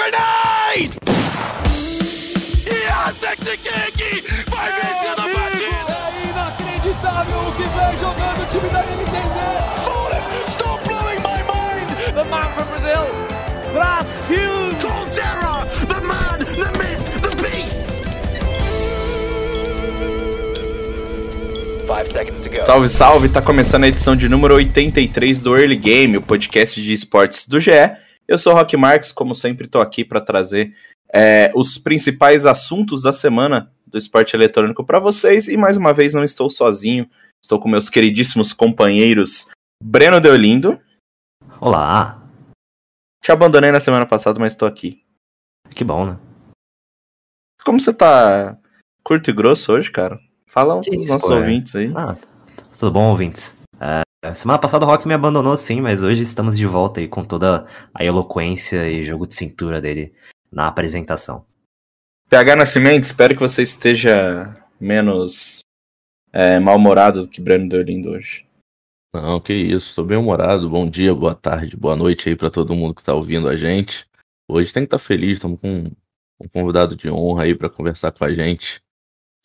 Grenade! Yes, vai vencer a partida! É inacreditável o que vem jogando o time da NTZ! Fallen, stop blowing my mind! The man from Brazil, Brasil! Colterra, the man, the myth, the beast! Salve, salve! Tá começando a edição de número 83 do Early Game, o podcast de esportes do GE. Eu sou o Rock Marques, como sempre tô aqui para trazer é, os principais assuntos da semana do esporte eletrônico para vocês. E mais uma vez não estou sozinho, estou com meus queridíssimos companheiros Breno Deolindo. Olá, Te abandonei na semana passada, mas estou aqui. que bom, né? Como você tá curto e grosso hoje, cara? Fala um isso, nossos é? ouvintes aí. Ah, tudo bom, ouvintes? É, semana passada o Rock me abandonou sim, mas hoje estamos de volta aí com toda a eloquência e jogo de cintura dele na apresentação. PH Nascimento, espero que você esteja menos é, mal-humorado do que Breno Deolindo hoje. Não, que isso, tô bem humorado. Bom dia, boa tarde, boa noite aí pra todo mundo que tá ouvindo a gente. Hoje tem que estar feliz, estamos com um convidado de honra aí pra conversar com a gente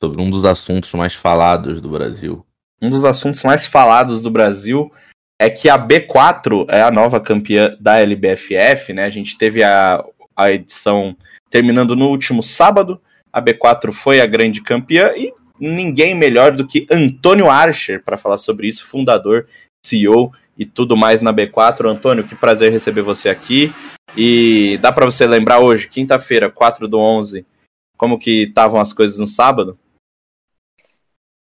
sobre um dos assuntos mais falados do Brasil. Um dos assuntos mais falados do Brasil é que a B4 é a nova campeã da LBFF, né? A gente teve a, a edição terminando no último sábado. A B4 foi a grande campeã e ninguém melhor do que Antônio Archer para falar sobre isso, fundador, CEO e tudo mais na B4. Antônio, que prazer receber você aqui. E dá para você lembrar hoje, quinta-feira, 4 do 11, como que estavam as coisas no sábado?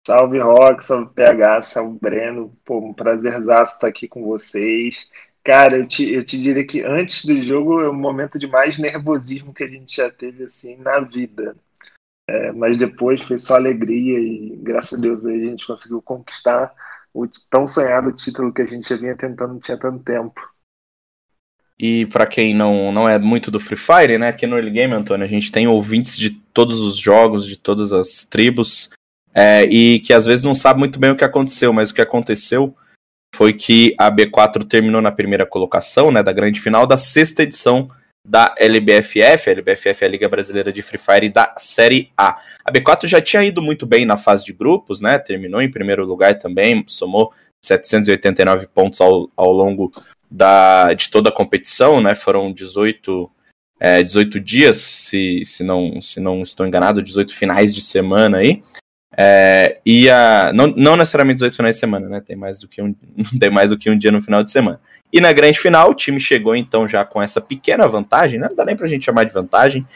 Salve Rock, salve PH, salve Breno. Pô, um prazerzaço estar aqui com vocês. Cara, eu te, eu te diria que antes do jogo é o momento de mais nervosismo que a gente já teve assim na vida. É, mas depois foi só alegria e graças a Deus a gente conseguiu conquistar o tão sonhado título que a gente já vinha tentando tinha tanto tempo. E pra quem não, não é muito do Free Fire, né? Aqui no Early Game, Antônio, a gente tem ouvintes de todos os jogos, de todas as tribos, é, e que às vezes não sabe muito bem o que aconteceu, mas o que aconteceu foi que a B4 terminou na primeira colocação, né? Da grande final da sexta edição da LBFF, a LBFF é a Liga Brasileira de Free Fire da Série A. A B4 já tinha ido muito bem na fase de grupos, né? Terminou em primeiro lugar também, somou 789 pontos ao, ao longo da, de toda a competição, né? Foram 18, é, 18 dias, se, se, não, se não estou enganado, 18 finais de semana aí. É, e a, não, não necessariamente 18 finais de semana, né? Tem mais do que um, tem mais do que um dia no final de semana. E na grande final, o time chegou então já com essa pequena vantagem, né? Não dá nem pra gente chamar de vantagem,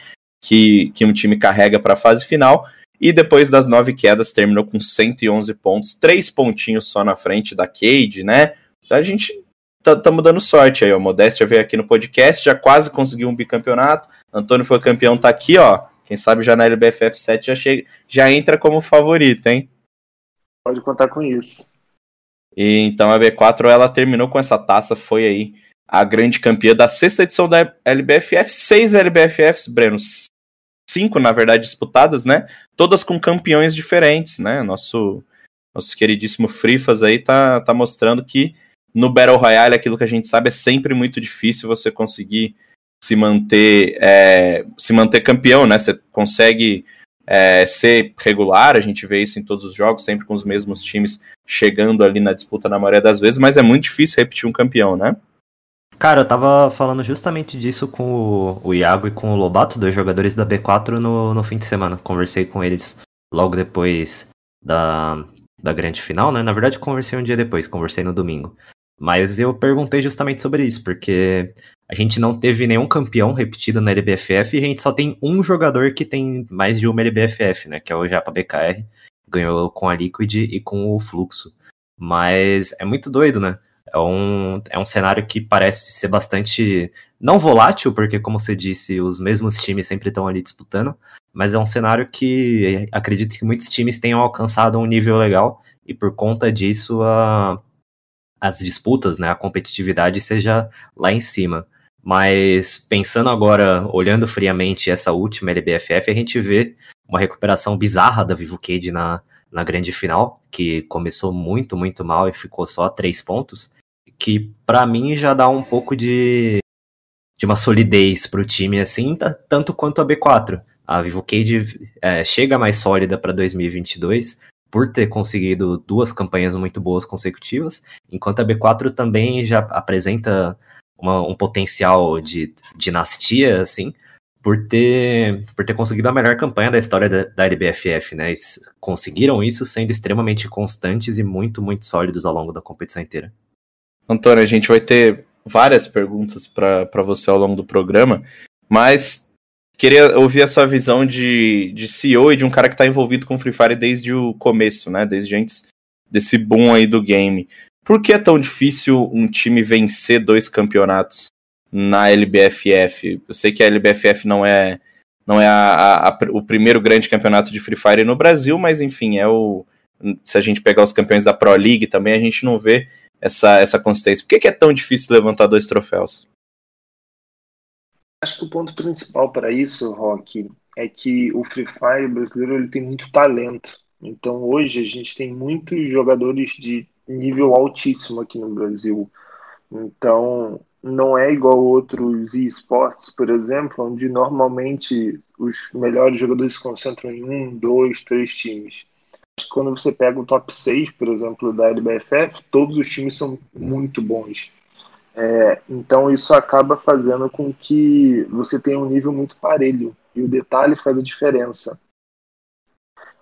que, que um time carrega para a fase final. E depois das nove quedas, terminou com 111 pontos, três pontinhos só na frente da Cade, né? Então a gente estamos dando sorte aí, ó. Modéstia veio aqui no podcast, já quase conseguiu um bicampeonato. Antônio foi campeão, tá aqui, ó. Quem sabe já na LBFF 7 já, chega, já entra como favorito, hein? Pode contar com isso. E então a B4 ela terminou com essa taça, foi aí a grande campeã da sexta edição da LBFF, seis LBFFs, Breno, cinco na verdade disputadas, né? Todas com campeões diferentes, né? Nosso nosso queridíssimo Frifas aí tá, tá mostrando que no Battle Royale aquilo que a gente sabe é sempre muito difícil você conseguir se manter é, se manter campeão, né? Você consegue é, ser regular, a gente vê isso em todos os jogos, sempre com os mesmos times chegando ali na disputa na maioria das vezes, mas é muito difícil repetir um campeão, né? Cara, eu tava falando justamente disso com o, Iago e com o Lobato, dois jogadores da B4, no, no fim de semana. Conversei com eles logo depois da, da grande final, né? Na verdade, conversei um dia depois, conversei no domingo. Mas eu perguntei justamente sobre isso, porque a gente não teve nenhum campeão repetido na LBFF e a gente só tem um jogador que tem mais de uma LBFF, né? Que é o Japa BKR. Ganhou com a Liquid e com o Fluxo. Mas é muito doido, né? É um, é um cenário que parece ser bastante. Não volátil, porque, como você disse, os mesmos times sempre estão ali disputando. Mas é um cenário que acredito que muitos times tenham alcançado um nível legal. E por conta disso, a, as disputas, né, a competitividade seja lá em cima. Mas pensando agora, olhando friamente essa última LBFF, a gente vê uma recuperação bizarra da Vivo Cade na, na grande final, que começou muito, muito mal e ficou só a três pontos, que para mim já dá um pouco de, de uma solidez para o time, assim, tanto quanto a B4. A Vivo Cage é, chega mais sólida para 2022 por ter conseguido duas campanhas muito boas consecutivas, enquanto a B4 também já apresenta uma, um potencial de dinastia, assim, por ter, por ter conseguido a melhor campanha da história da, da LBFF, né? Eles conseguiram isso sendo extremamente constantes e muito, muito sólidos ao longo da competição inteira. Antônio, a gente vai ter várias perguntas para você ao longo do programa, mas queria ouvir a sua visão de, de CEO e de um cara que está envolvido com Free Fire desde o começo, né? Desde antes desse boom aí do game. Por que é tão difícil um time vencer dois campeonatos na LBFF? Eu sei que a LBFF não é não é a, a, o primeiro grande campeonato de Free Fire no Brasil, mas enfim, é o se a gente pegar os campeões da Pro League também a gente não vê essa, essa consistência. Por que é tão difícil levantar dois troféus? Acho que o ponto principal para isso, Rock, é que o Free Fire brasileiro ele tem muito talento. Então hoje a gente tem muitos jogadores de nível altíssimo aqui no Brasil. Então não é igual outros esportes, por exemplo, onde normalmente os melhores jogadores se concentram em um, dois, três times quando você pega o top 6, por exemplo, da LBFF, todos os times são muito bons. É, então isso acaba fazendo com que você tenha um nível muito parelho e o detalhe faz a diferença.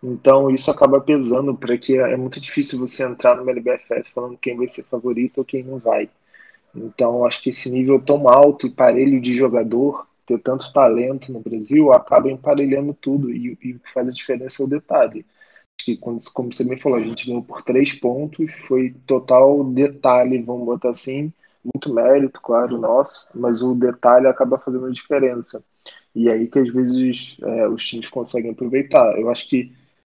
Então isso acaba pesando para que é muito difícil você entrar no LBFF falando quem vai ser favorito ou quem não vai. Então acho que esse nível tão alto e parelho de jogador, ter tanto talento no Brasil, acaba emparelhando tudo e, e o que faz a diferença é o detalhe que, como você me falou, a gente ganhou por três pontos, foi total detalhe, vamos botar assim, muito mérito, claro, nosso, mas o detalhe acaba fazendo a diferença. E aí que às vezes é, os times conseguem aproveitar. Eu acho que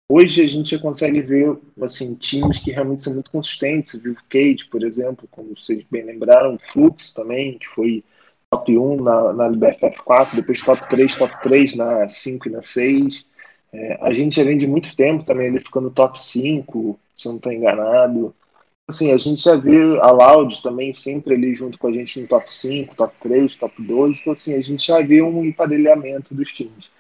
hoje a gente consegue ver assim, times que realmente são muito consistentes. O Vivo Cage, por exemplo, como vocês bem lembraram, o Flux também, que foi top 1 na, na LBFF 4, depois top 3, top 3 na 5 e na 6. É, a gente já vem de muito tempo também ele ficando top 5, se eu não estou enganado. Assim, a gente já vê a Loud também sempre ali junto com a gente no top 5, top 3, top 2. Então, assim, a gente já vê um emparelhamento dos times.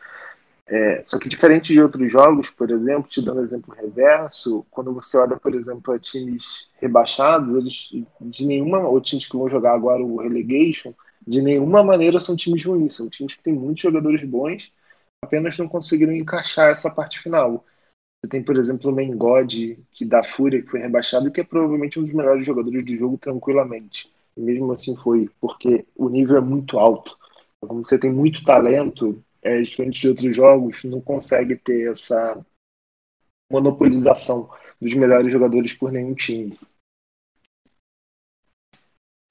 É, só que diferente de outros jogos, por exemplo, te dando exemplo reverso, quando você olha, por exemplo, para times rebaixados, eles de nenhuma, ou times que vão jogar agora o relegation, de nenhuma maneira são times ruins, são times que têm muitos jogadores bons apenas não conseguiram encaixar essa parte final. Você tem, por exemplo, o Mengode, que da Fúria, que foi rebaixado, que é provavelmente um dos melhores jogadores do jogo tranquilamente. E mesmo assim foi, porque o nível é muito alto. Como você tem muito talento, é, diferente de outros jogos, não consegue ter essa monopolização dos melhores jogadores por nenhum time.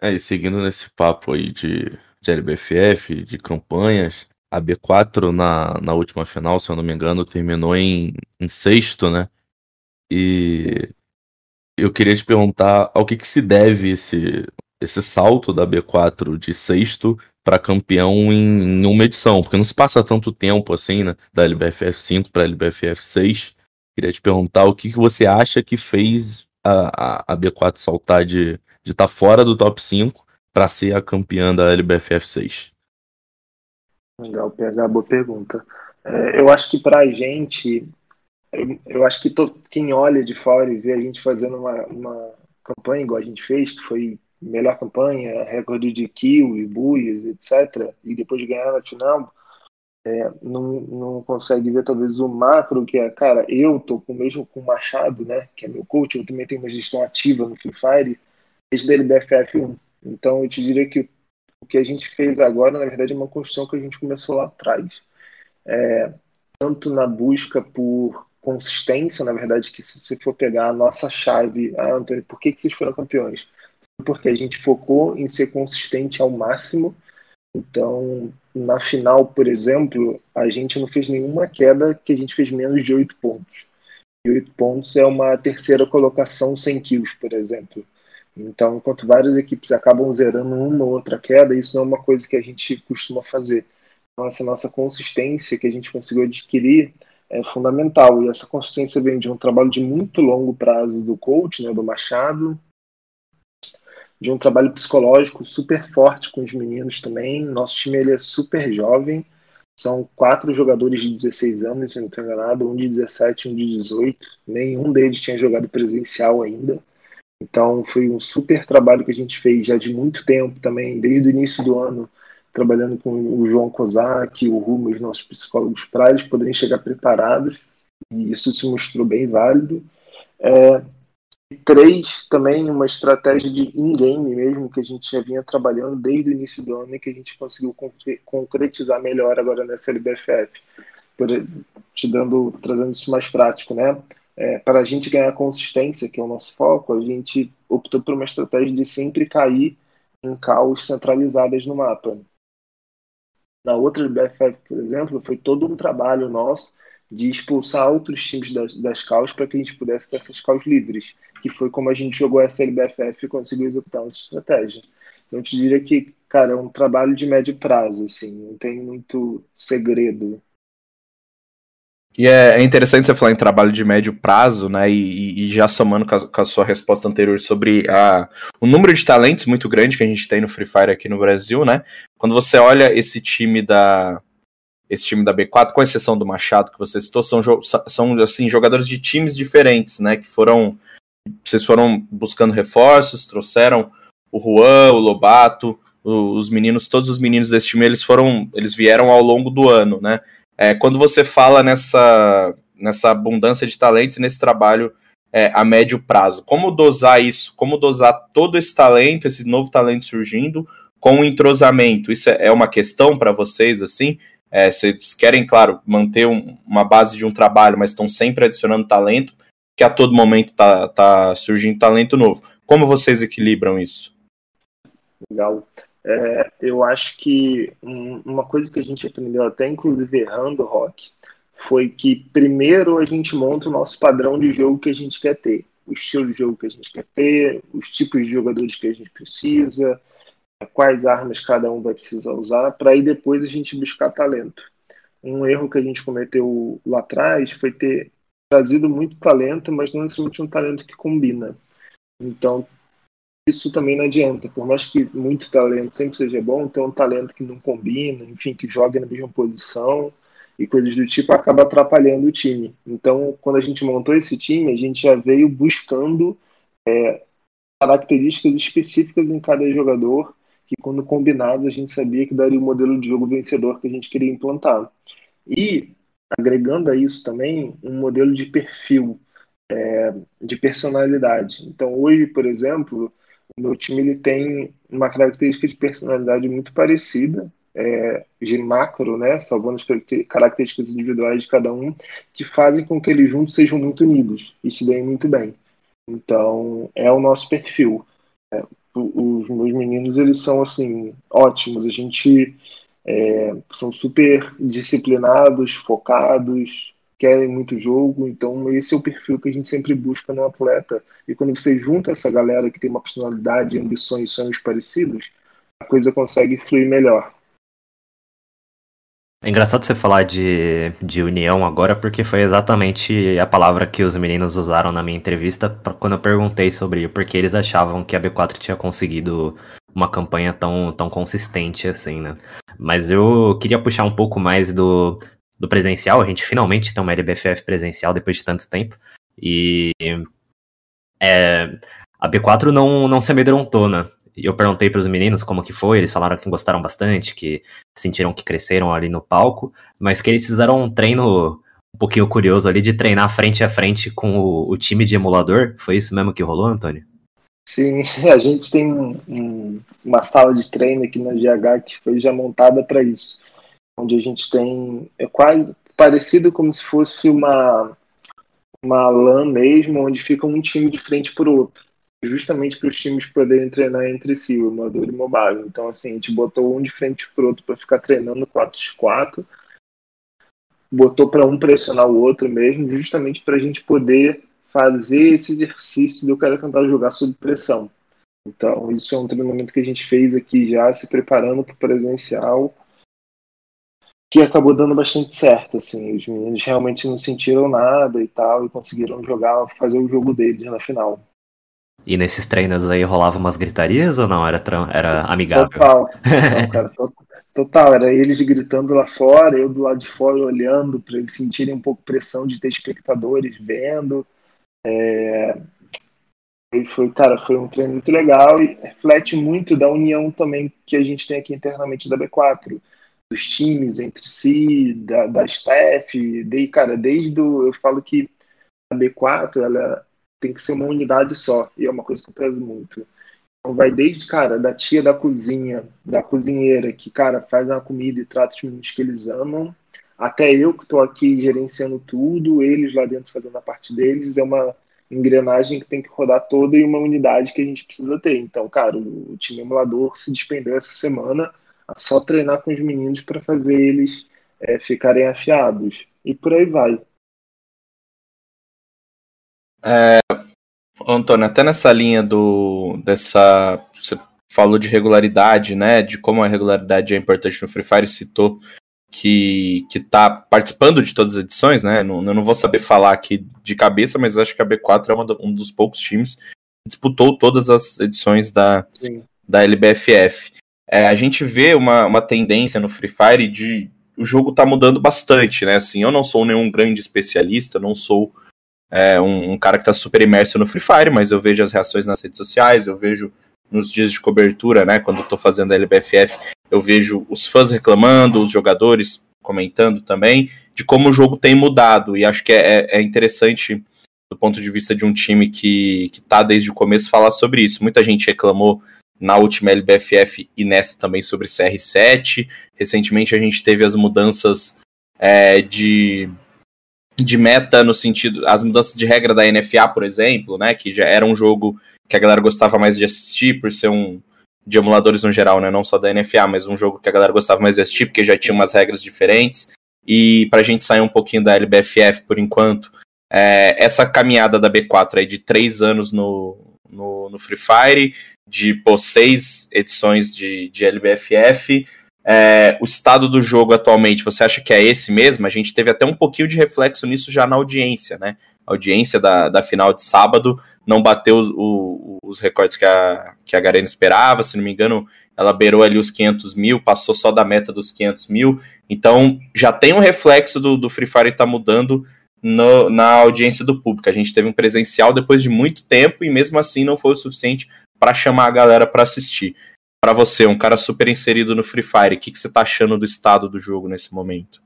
É, e seguindo nesse papo aí de, de LBFF, de campanhas, a B4 na, na última final, se eu não me engano, terminou em, em sexto, né? E eu queria te perguntar ao que, que se deve esse, esse salto da B4 de sexto para campeão em, em, uma edição, porque não se passa tanto tempo assim, né? Da LBFF 5 para LBFF 6. Queria te perguntar o que, que você acha que fez a, a, a B4 saltar de estar de tá fora do top 5 para ser a campeã da LBFF 6. Legal, PH, boa pergunta. É, eu acho que para a gente, eu, eu, acho que to, quem olha de fora e vê a gente fazendo uma, uma campanha igual a gente fez, que foi melhor campanha, recorde de kill e buias, etc., e depois de ganhar na final, é, não, não consegue ver talvez o macro, que é, cara, eu tô com mesmo com o Machado, né, que é meu coach, eu também tenho uma gestão ativa no Free Fire, desde a LBFF 1. Então eu te diria que o que a gente fez agora, na verdade, é uma construção que a gente começou lá atrás. É, tanto na busca por consistência, na verdade, que se você for pegar a nossa chave, ah, Antônio, por que, que vocês foram campeões? Porque a gente focou em ser consistente ao máximo. Então, na final, por exemplo, a gente não fez nenhuma queda que a gente fez menos de 8 pontos. E 8 pontos é uma terceira colocação sem kills, por exemplo. Então, enquanto várias equipes acabam zerando uma ou outra queda, isso não é uma coisa que a gente costuma fazer. Então, essa nossa consistência que a gente conseguiu adquirir é fundamental. E essa consistência vem de um trabalho de muito longo prazo do coach, né, do Machado, de um trabalho psicológico super forte com os meninos também. Nosso time ele é super jovem, são quatro jogadores de 16 anos, se não estou enganado, um de 17 e um de 18. Nenhum deles tinha jogado presencial ainda. Então foi um super trabalho que a gente fez já de muito tempo também, desde o início do ano, trabalhando com o João Kozak, o Rumo, os nossos psicólogos, para eles poderem chegar preparados. E isso se mostrou bem válido. É, três, também uma estratégia de in-game mesmo, que a gente já vinha trabalhando desde o início do ano e que a gente conseguiu concretizar melhor agora nessa LBFF, por, te dando, trazendo isso mais prático, né? É, para a gente ganhar consistência, que é o nosso foco, a gente optou por uma estratégia de sempre cair em caos centralizadas no mapa. Na outra LBFF, por exemplo, foi todo um trabalho nosso de expulsar outros times das, das para que a gente pudesse ter essas caos livres, que foi como a gente jogou essa LBFF e conseguiu executar essa estratégia. Então, eu te diria que, cara, é um trabalho de médio prazo, assim, não tem muito segredo. E é, é interessante você falar em trabalho de médio prazo, né? E, e já somando com a, com a, sua resposta anterior sobre a, o número de talentos muito grande que a gente tem no Free Fire aqui no Brasil, né? Quando você olha esse time da, esse time da B4, com exceção do Machado que você citou, são, são assim, jogadores de times diferentes, né? Que foram. Vocês foram buscando reforços, trouxeram o Juan, o Lobato, os meninos, todos os meninos desse time, eles foram. Eles vieram ao longo do ano, né? É, quando você fala nessa, nessa abundância de talentos nesse trabalho é, a médio prazo, como dosar isso? Como dosar todo esse talento, esse novo talento surgindo, com o entrosamento? Isso é, é uma questão para vocês, assim? É, vocês querem, claro, manter um, uma base de um trabalho, mas estão sempre adicionando talento, que a todo momento está tá surgindo talento novo. Como vocês equilibram isso? Legal. É, eu acho que um, uma coisa que a gente aprendeu até, inclusive errando, Rock, foi que primeiro a gente monta o nosso padrão de jogo que a gente quer ter. O estilo de jogo que a gente quer ter, os tipos de jogadores que a gente precisa, quais armas cada um vai precisar usar, para aí depois a gente buscar talento. Um erro que a gente cometeu lá atrás foi ter trazido muito talento, mas não necessariamente um talento que combina. Então, isso também não adianta. Por mais que muito talento sempre seja bom, ter um talento que não combina, enfim, que joga na mesma posição e coisas do tipo acaba atrapalhando o time. Então, quando a gente montou esse time, a gente já veio buscando é, características específicas em cada jogador que quando combinados a gente sabia que daria o modelo de jogo vencedor que a gente queria implantar. E agregando a isso também um modelo de perfil, é, de personalidade. Então hoje, por exemplo, meu time ele tem uma característica de personalidade muito parecida, é, de macro, né, salvando as características individuais de cada um, que fazem com que eles juntos sejam muito unidos e se deem muito bem. Então, é o nosso perfil. É, os meus meninos eles são assim ótimos. A gente é, são super disciplinados, focados, querem muito jogo. Então esse é o perfil que a gente sempre busca no atleta. E quando você junta essa galera que tem uma personalidade, ambições, e sonhos parecidos, a coisa consegue fluir melhor. É engraçado você falar de, de união agora, porque foi exatamente a palavra que os meninos usaram na minha entrevista quando eu perguntei sobre por que eles achavam que a B4 tinha conseguido uma campanha tão, tão consistente assim, né? Mas eu queria puxar um pouco mais do, do presencial. A gente finalmente tem uma LBFF presencial depois de tanto tempo. E é, a B4 não, não se amedrontou, né? eu perguntei para os meninos como que foi, eles falaram que gostaram bastante, que sentiram que cresceram ali no palco, mas que eles fizeram um treino um pouquinho curioso ali de treinar frente a frente com o, o time de emulador. Foi isso mesmo que rolou, Antônio? Sim, a gente tem um, um, uma sala de treino aqui na GH que foi já montada para isso, onde a gente tem é quase parecido como se fosse uma uma LAN mesmo, onde fica um time de frente para o outro justamente para os times poderem treinar entre si, o emulador e o mobile. Então, assim, a gente botou um de frente para o outro para ficar treinando 4x4, botou para um pressionar o outro mesmo, justamente para a gente poder fazer esse exercício do cara tentar jogar sob pressão. Então, isso é um treinamento que a gente fez aqui já, se preparando para o presencial, que acabou dando bastante certo, assim, os meninos realmente não sentiram nada e tal, e conseguiram jogar, fazer o jogo deles na final. E nesses treinos aí rolava umas gritarias ou não? Era, era amigável? Total. Não, cara, to- total. Era eles gritando lá fora, eu do lado de fora olhando para eles sentirem um pouco pressão de ter espectadores vendo. É, e foi, cara, foi um treino muito legal e reflete muito da união também que a gente tem aqui internamente da B4, dos times entre si, da, da staff, de, cara, desde o, eu falo que a B4 ela tem que ser uma unidade só, e é uma coisa que eu prezo muito. Então vai desde, cara, da tia da cozinha, da cozinheira, que, cara, faz uma comida e trata os meninos que eles amam, até eu que estou aqui gerenciando tudo, eles lá dentro fazendo a parte deles, é uma engrenagem que tem que rodar toda e uma unidade que a gente precisa ter. Então, cara, o time emulador se despendeu essa semana a só treinar com os meninos para fazer eles é, ficarem afiados. E por aí vai. Antônio, até nessa linha do dessa você falou de regularidade, né? De como a regularidade é importante no Free Fire, citou que que tá participando de todas as edições, né? Não, eu não vou saber falar aqui de cabeça, mas acho que a B4 é uma um dos poucos times que disputou todas as edições da, Sim. da LBFF. É, a gente vê uma, uma tendência no Free Fire de o jogo tá mudando bastante, né? Assim, eu não sou nenhum grande especialista, não sou é, um, um cara que tá super imerso no Free Fire, mas eu vejo as reações nas redes sociais, eu vejo nos dias de cobertura, né? Quando eu tô fazendo a LBFF, eu vejo os fãs reclamando, os jogadores comentando também, de como o jogo tem mudado. E acho que é, é interessante, do ponto de vista de um time que, que tá desde o começo, falar sobre isso. Muita gente reclamou na última LBFF e nessa também sobre CR7. Recentemente a gente teve as mudanças é, de, de meta no sentido. As mudanças de regra da NFA, por exemplo, né? Que já era um jogo que a galera gostava mais de assistir, por ser um. De emuladores no geral, né? Não só da NFA, mas um jogo que a galera gostava mais de assistir, porque já tinha umas regras diferentes. E pra gente sair um pouquinho da LBFF por enquanto, é, essa caminhada da B4 aí de três anos no, no, no Free Fire, de pô, seis edições de, de LBFF. É, o estado do jogo atualmente, você acha que é esse mesmo? A gente teve até um pouquinho de reflexo nisso já na audiência, né? A audiência da, da final de sábado não bateu os, o- os recordes que a, que a Garena esperava, se não me engano, ela beirou ali os 500 mil, passou só da meta dos 500 mil. Então já tem um reflexo do, do Free Fire estar mudando no- na audiência do público. A gente teve um presencial depois de muito tempo e mesmo assim não foi o suficiente para chamar a galera para assistir. Para você, um cara super inserido no Free Fire, o que, que você tá achando do estado do jogo nesse momento?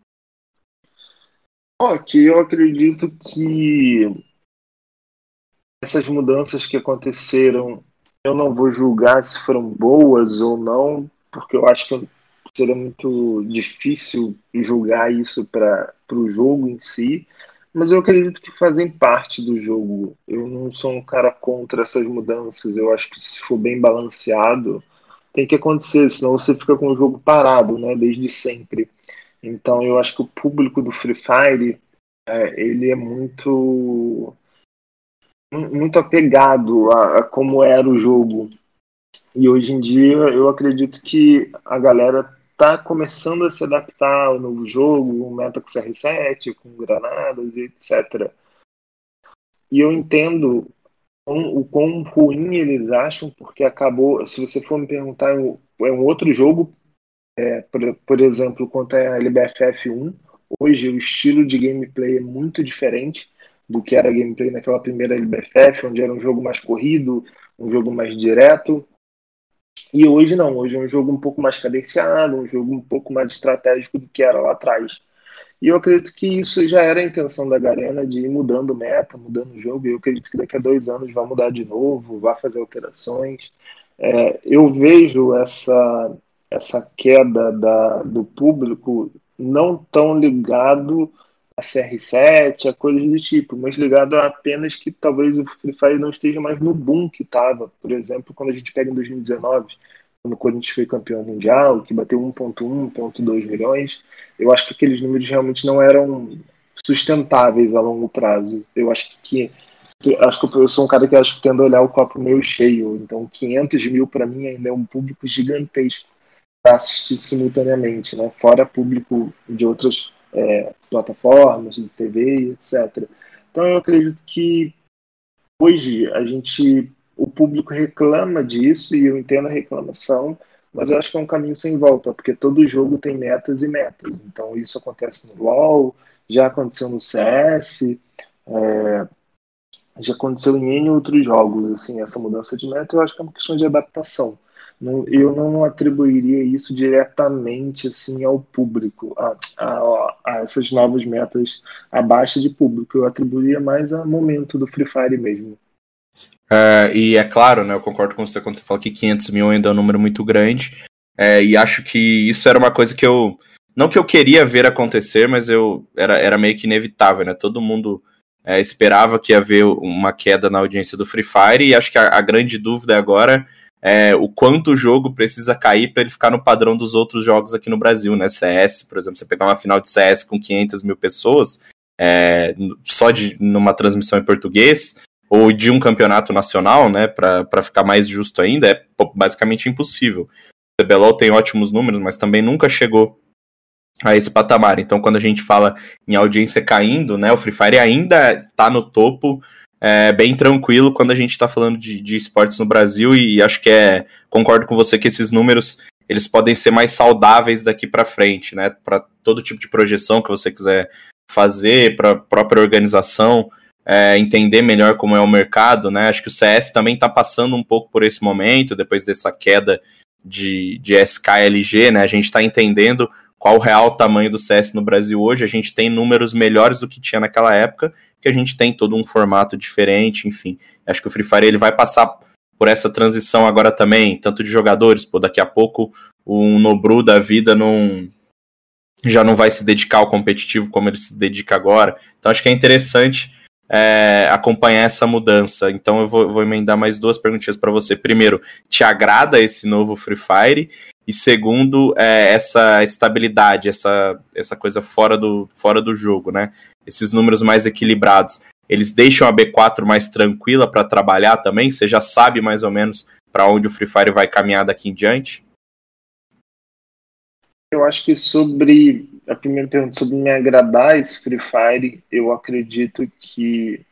Que eu acredito que essas mudanças que aconteceram, eu não vou julgar se foram boas ou não, porque eu acho que seria muito difícil julgar isso para o jogo em si, mas eu acredito que fazem parte do jogo. Eu não sou um cara contra essas mudanças, eu acho que se for bem balanceado, tem que acontecer, senão você fica com o jogo parado, né, desde sempre. Então eu acho que o público do Free Fire é, ele é muito muito apegado a, a como era o jogo. E hoje em dia eu acredito que a galera tá começando a se adaptar ao novo jogo, o meta com CR7, com granadas e etc. E eu entendo o quão ruim eles acham, porque acabou. Se você for me perguntar, é um, é outro jogo, é, por, por exemplo, quanto a LBFF 1. Hoje o estilo de gameplay é muito diferente do que era gameplay naquela primeira LBFF, onde era um jogo mais corrido, um jogo mais direto. E hoje não, hoje é um jogo um pouco mais cadenciado, um jogo um pouco mais estratégico do que era lá atrás. E eu acredito que isso já era a intenção da Garena de ir mudando meta, mudando jogo. E eu acredito que daqui a dois anos vai mudar de novo, vai fazer alterações. É, eu vejo essa, essa queda da, do público não tão ligado a CR7, a coisas do tipo, mas ligado a apenas que talvez o Free Fire não esteja mais no boom que estava. Por exemplo, quando a gente pega em 2019, quando o Corinthians foi campeão mundial, que bateu 1.1, 1.2 milhões, eu acho que aqueles números realmente não eram sustentáveis a longo prazo. Eu acho que acho que eu sou um cara que acho que tendo a olhar o copo meio cheio. Então, 500 mil para mim ainda é um público gigantesco para assistir simultaneamente, né? Fora público de outras é, plataformas, de TV, etc. Então, eu acredito que hoje a gente o público reclama disso e eu entendo a reclamação, mas eu acho que é um caminho sem volta, porque todo jogo tem metas e metas. Então isso acontece no LoL, já aconteceu no CS, é, já aconteceu em N outros jogos. Assim, essa mudança de meta eu acho que é uma questão de adaptação. Eu não atribuiria isso diretamente assim ao público, a, a, a essas novas metas abaixo de público. Eu atribuiria mais a momento do Free Fire mesmo. É, e é claro, né, eu concordo com você quando você fala que 500 mil ainda é um número muito grande. É, e acho que isso era uma coisa que eu. Não que eu queria ver acontecer, mas eu era, era meio que inevitável, né? Todo mundo é, esperava que ia haver uma queda na audiência do Free Fire, e acho que a, a grande dúvida agora é o quanto o jogo precisa cair para ele ficar no padrão dos outros jogos aqui no Brasil, né? CS, por exemplo, você pegar uma final de CS com 500 mil pessoas, é, só de numa transmissão em português, ou de um campeonato nacional, né, para ficar mais justo ainda, é basicamente impossível. O CBLOL tem ótimos números, mas também nunca chegou a esse patamar. Então, quando a gente fala em audiência caindo, né, o Free Fire ainda está no topo, é, bem tranquilo quando a gente está falando de, de esportes no Brasil e, e acho que é concordo com você que esses números eles podem ser mais saudáveis daqui para frente, né, para todo tipo de projeção que você quiser fazer, para própria organização é, entender melhor como é o mercado, né? Acho que o CS também está passando um pouco por esse momento, depois dessa queda de, de SKLG, né? A gente está entendendo qual o real tamanho do CS no Brasil hoje. A gente tem números melhores do que tinha naquela época, que a gente tem todo um formato diferente, enfim. Acho que o Free Fire ele vai passar por essa transição agora também, tanto de jogadores, pô, daqui a pouco um Nobru da vida não já não vai se dedicar ao competitivo como ele se dedica agora. Então acho que é interessante é, acompanhar essa mudança. Então eu vou, vou emendar mais duas perguntinhas para você. Primeiro, te agrada esse novo Free Fire? E segundo, é, essa estabilidade, essa, essa coisa fora do, fora do jogo, né? Esses números mais equilibrados, eles deixam a B4 mais tranquila para trabalhar também? Você já sabe mais ou menos para onde o Free Fire vai caminhar daqui em diante? Eu acho que sobre a primeira pergunta sobre me agradar esse Free Fire, eu acredito que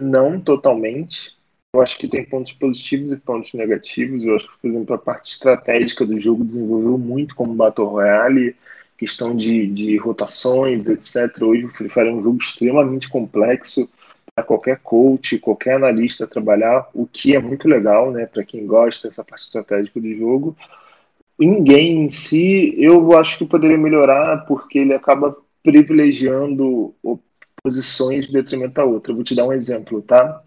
não totalmente. Eu acho que tem pontos positivos e pontos negativos. Eu acho que, por exemplo, a parte estratégica do jogo desenvolveu muito como Battle Royale, questão de, de rotações, etc. Hoje o Free Fire é um jogo extremamente complexo para qualquer coach, qualquer analista trabalhar, o que é muito legal, né, para quem gosta dessa parte estratégica do jogo game em si, eu acho que poderia melhorar porque ele acaba privilegiando posições de detrimento da outra. Vou te dar um exemplo, tá?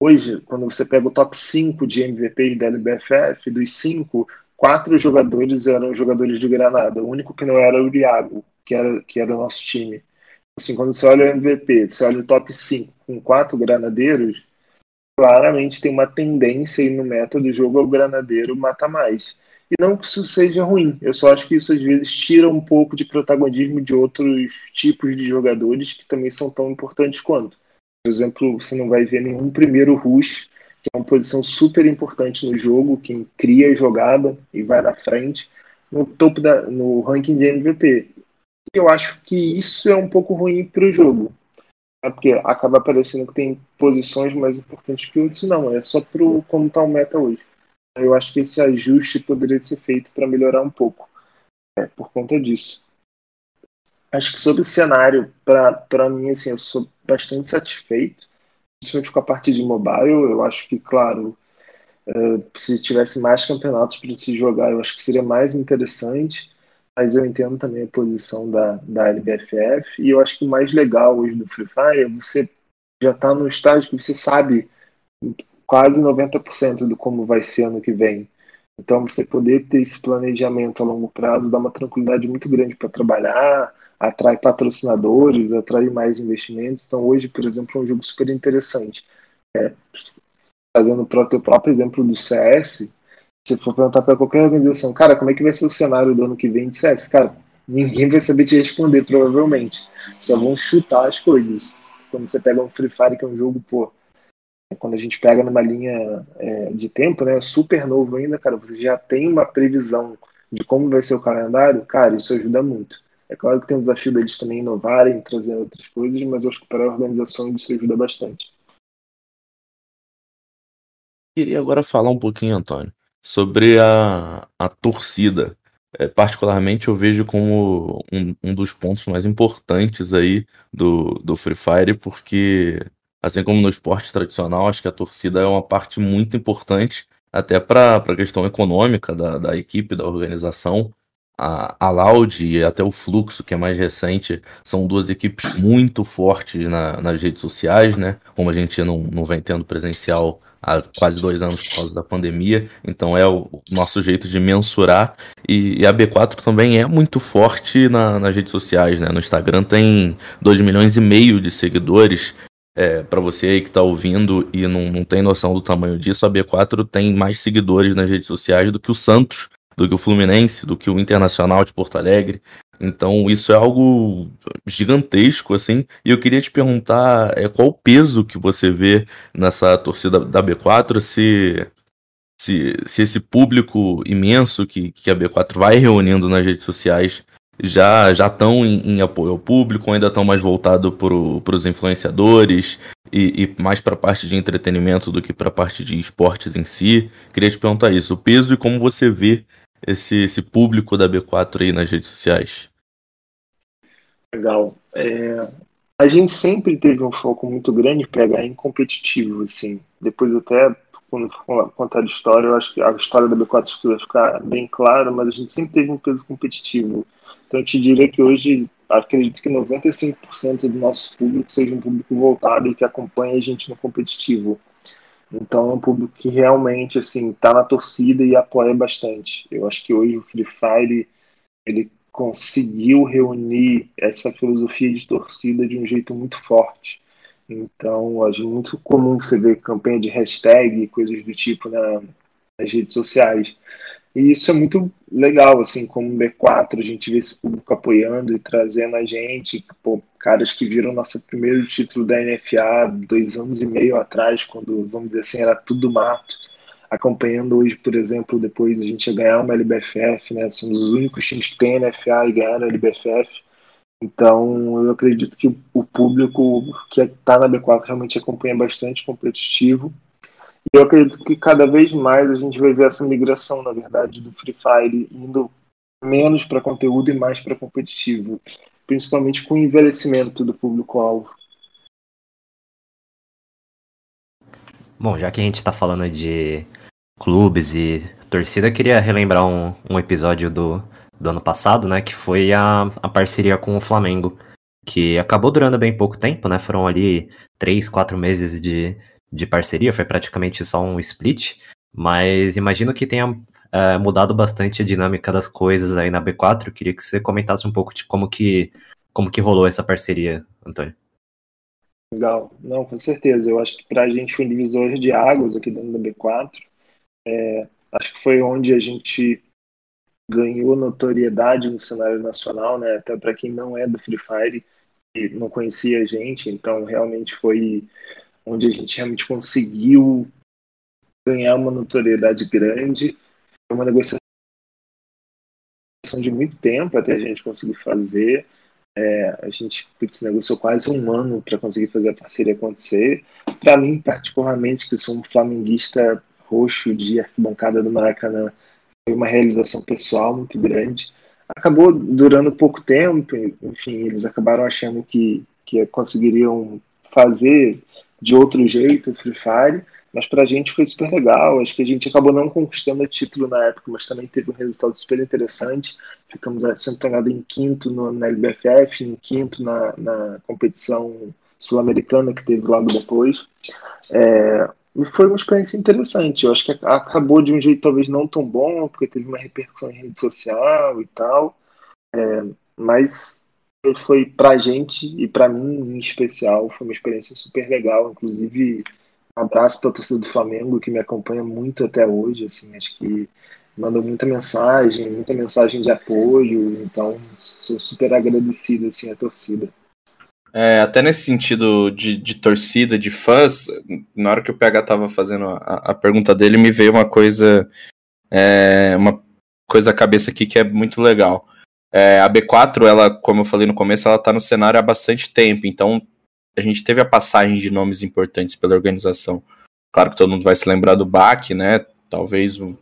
Hoje, quando você pega o top 5 de MVP da LBFF, dos 5, quatro jogadores eram jogadores de Granada. O único que não era o Iago, que era, que era nosso time. Assim, quando você olha o MVP, você olha o top 5 com quatro granadeiros, claramente tem uma tendência aí no meta do jogo ao granadeiro mata mais. E não que isso seja ruim, eu só acho que isso às vezes tira um pouco de protagonismo de outros tipos de jogadores que também são tão importantes quanto. Por exemplo, você não vai ver nenhum primeiro rush, que é uma posição super importante no jogo, quem cria a jogada e vai na frente, no topo da, no ranking de MVP. Eu acho que isso é um pouco ruim para o jogo. É porque acaba parecendo que tem posições mais importantes que outros, não, é só pro como está o meta hoje. Eu acho que esse ajuste poderia ser feito para melhorar um pouco, é, por conta disso. Acho que sobre o cenário, para mim, assim, eu sou bastante satisfeito, principalmente com a parte de mobile. Eu acho que, claro, uh, se tivesse mais campeonatos para se jogar, eu acho que seria mais interessante. Mas eu entendo também a posição da, da LBFF. E eu acho que o mais legal hoje do Free Fire é você já está no estágio que você sabe quase 90% do como vai ser ano que vem. Então, você poder ter esse planejamento a longo prazo dá uma tranquilidade muito grande para trabalhar, atrai patrocinadores, atrai mais investimentos. Então, hoje, por exemplo, é um jogo super interessante. É, fazendo o teu próprio exemplo do CS, se for perguntar para qualquer organização, cara, como é que vai ser o cenário do ano que vem de CS? Cara, ninguém vai saber te responder, provavelmente. Só vão chutar as coisas. Quando você pega um Free Fire, que é um jogo, pô, quando a gente pega numa linha é, de tempo, né, super novo ainda, cara, você já tem uma previsão de como vai ser o calendário, cara, isso ajuda muito. É claro que tem o desafio deles também inovarem, trazer outras coisas, mas acho que para a organização isso ajuda bastante. Queria agora falar um pouquinho, Antônio, sobre a, a torcida. É, particularmente eu vejo como um, um dos pontos mais importantes aí do, do Free Fire, porque assim como no esporte tradicional, acho que a torcida é uma parte muito importante até para a questão econômica da, da equipe, da organização. A, a Loud e até o Fluxo, que é mais recente, são duas equipes muito fortes na, nas redes sociais, né? Como a gente não, não vem tendo presencial há quase dois anos por causa da pandemia, então é o nosso jeito de mensurar. E, e a B4 também é muito forte na, nas redes sociais, né? No Instagram tem 2 milhões e meio de seguidores. É, para você aí que está ouvindo e não, não tem noção do tamanho disso, a B4 tem mais seguidores nas redes sociais do que o Santos, do que o Fluminense, do que o Internacional de Porto Alegre. Então isso é algo gigantesco, assim. E eu queria te perguntar é, qual o peso que você vê nessa torcida da B4, se, se, se esse público imenso que, que a B4 vai reunindo nas redes sociais já já estão em, em, apoio ao público, ainda estão mais voltados para os influenciadores e, e mais para a parte de entretenimento do que para a parte de esportes em si. Queria te perguntar isso, o peso e como você vê esse, esse público da B4 aí nas redes sociais? Legal. É, a gente sempre teve um foco muito grande pegar em competitivo, assim. Depois até, quando contar a história, eu acho que a história da B4 vai ficar bem clara, mas a gente sempre teve um peso competitivo. Então eu te diria que hoje, acredito que 95% do nosso público seja um público voltado e que acompanha a gente no competitivo. Então é um público que realmente assim está na torcida e apoia bastante. Eu acho que hoje o Free Fire ele conseguiu reunir essa filosofia de torcida de um jeito muito forte. Então, é muito comum você ver campanha de hashtag, coisas do tipo na, nas redes sociais. E isso é muito legal, assim, como B4, a gente vê esse público apoiando e trazendo a gente, pô, caras que viram nosso primeiro título da NFA dois anos e meio atrás, quando, vamos dizer assim, era tudo mato, acompanhando hoje, por exemplo, depois a gente ia ganhar uma LBFF, né, somos os únicos times que tem NFA e ganharam a LBFF, então eu acredito que o público que está na B4 realmente acompanha bastante competitivo, eu acredito que cada vez mais a gente vai ver essa migração, na verdade, do Free Fire indo menos para conteúdo e mais para competitivo, principalmente com o envelhecimento do público-alvo. Bom, já que a gente está falando de clubes e torcida, queria relembrar um, um episódio do, do ano passado, né? Que foi a, a parceria com o Flamengo, que acabou durando bem pouco tempo, né? Foram ali três, quatro meses de, de parceria, foi praticamente só um split, mas imagino que tenha é, mudado bastante a dinâmica das coisas aí na B4. Eu queria que você comentasse um pouco de como que, como que rolou essa parceria, Antônio. Legal, não, com certeza. Eu acho que para a gente foi um divisor de águas aqui dentro da B4. É, acho que foi onde a gente ganhou notoriedade no cenário nacional, né? Até para quem não é do Free Fire e não conhecia a gente, então realmente foi onde a gente realmente conseguiu ganhar uma notoriedade grande. Foi uma negociação de muito tempo até a gente conseguir fazer. É, a gente putz, negociou quase um ano para conseguir fazer a parceria acontecer. Para mim, particularmente, que sou um flamenguista roxo de arquibancada do Maracanã, foi uma realização pessoal muito grande. Acabou durando pouco tempo, enfim, eles acabaram achando que, que conseguiriam fazer de outro jeito o Free Fire, mas pra gente foi super legal. Acho que a gente acabou não conquistando o título na época, mas também teve um resultado super interessante. Ficamos, se não em quinto no, na LBFF, em quinto na, na competição sul-americana que teve logo depois. É, e foi uma experiência interessante. Eu acho que acabou de um jeito talvez não tão bom, porque teve uma repercussão em rede social e tal. É, mas foi pra gente e pra mim em especial, foi uma experiência super legal. Inclusive, um abraço pra torcida do Flamengo que me acompanha muito até hoje. Assim, acho que mandou muita mensagem, muita mensagem de apoio. Então, sou super agradecido assim, à torcida. É, até nesse sentido de, de, torcida, de fãs, na hora que o PH tava fazendo a, a pergunta dele, me veio uma coisa, é, uma coisa à cabeça aqui que é muito legal. É, a B4, ela, como eu falei no começo, ela tá no cenário há bastante tempo, então a gente teve a passagem de nomes importantes pela organização. Claro que todo mundo vai se lembrar do Bach, né? Talvez o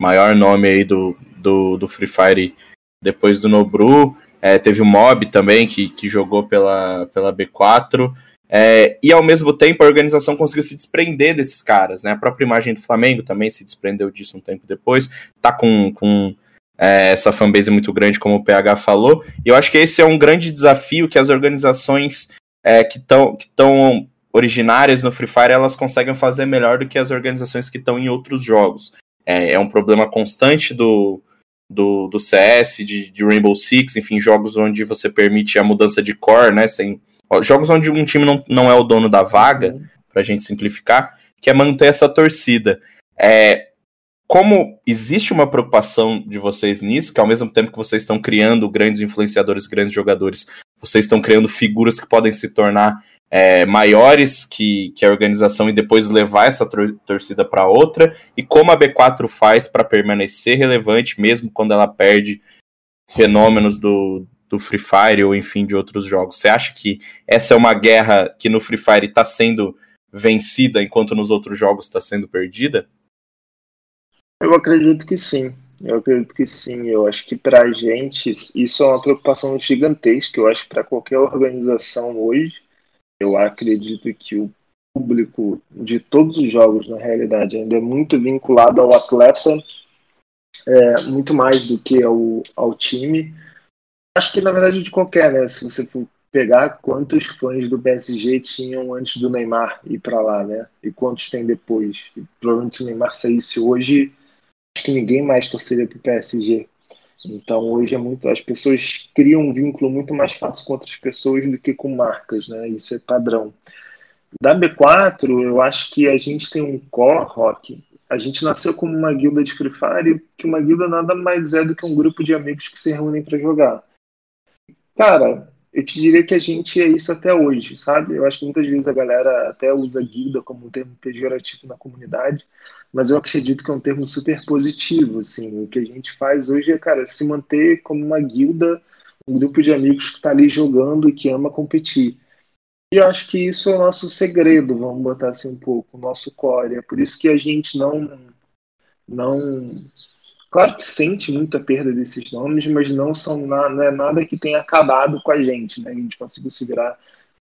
maior nome aí do, do, do Free Fire depois do Nobru. É, teve o Mob também, que, que jogou pela, pela B4. É, e ao mesmo tempo a organização conseguiu se desprender desses caras, né? A própria imagem do Flamengo também se desprendeu disso um tempo depois. Tá com, com é, essa fanbase muito grande, como o PH falou. E eu acho que esse é um grande desafio que as organizações é, que estão que originárias no Free Fire elas conseguem fazer melhor do que as organizações que estão em outros jogos. É, é um problema constante do, do, do CS, de, de, Rainbow Six, enfim, jogos onde você permite a mudança de core, né? Sem, jogos onde um time não, não é o dono da vaga, uhum. para a gente simplificar, que é manter essa torcida. É, como existe uma preocupação de vocês nisso, que ao mesmo tempo que vocês estão criando grandes influenciadores, grandes jogadores, vocês estão criando figuras que podem se tornar é, maiores que, que a organização e depois levar essa tor torcida para outra, e como a B4 faz para permanecer relevante, mesmo quando ela perde fenômenos do, do Free Fire ou enfim de outros jogos. Você acha que essa é uma guerra que no Free Fire está sendo vencida enquanto nos outros jogos está sendo perdida? Eu acredito que sim. Eu acredito que sim. Eu acho que para a gente isso é uma preocupação gigantesca. Eu acho para qualquer organização hoje eu acredito que o público de todos os jogos, na realidade, ainda é muito vinculado ao atleta, é, muito mais do que ao, ao time. Acho que, na verdade, de qualquer, né? Se você for pegar quantos fãs do PSG tinham antes do Neymar ir para lá, né? E quantos tem depois. E, provavelmente, se o Neymar saísse hoje, acho que ninguém mais torceria para o PSG. Então hoje é muito, as pessoas criam um vínculo muito mais fácil com outras pessoas do que com marcas, né? Isso é padrão. Da B4, eu acho que a gente tem um core rock. A gente nasceu como uma guilda de Free Fire, que uma guilda nada mais é do que um grupo de amigos que se reúnem para jogar. Cara, eu te diria que a gente é isso até hoje, sabe? Eu acho que muitas vezes a galera até usa guilda como um termo pejorativo na comunidade, mas eu acredito que é um termo super positivo, assim. O que a gente faz hoje é, cara, se manter como uma guilda, um grupo de amigos que está ali jogando e que ama competir. E eu acho que isso é o nosso segredo, vamos botar assim um pouco, o nosso core. É por isso que a gente não não Claro que sente muita perda desses nomes, mas não são na, não é nada que tenha acabado com a gente, né? A gente conseguiu se virar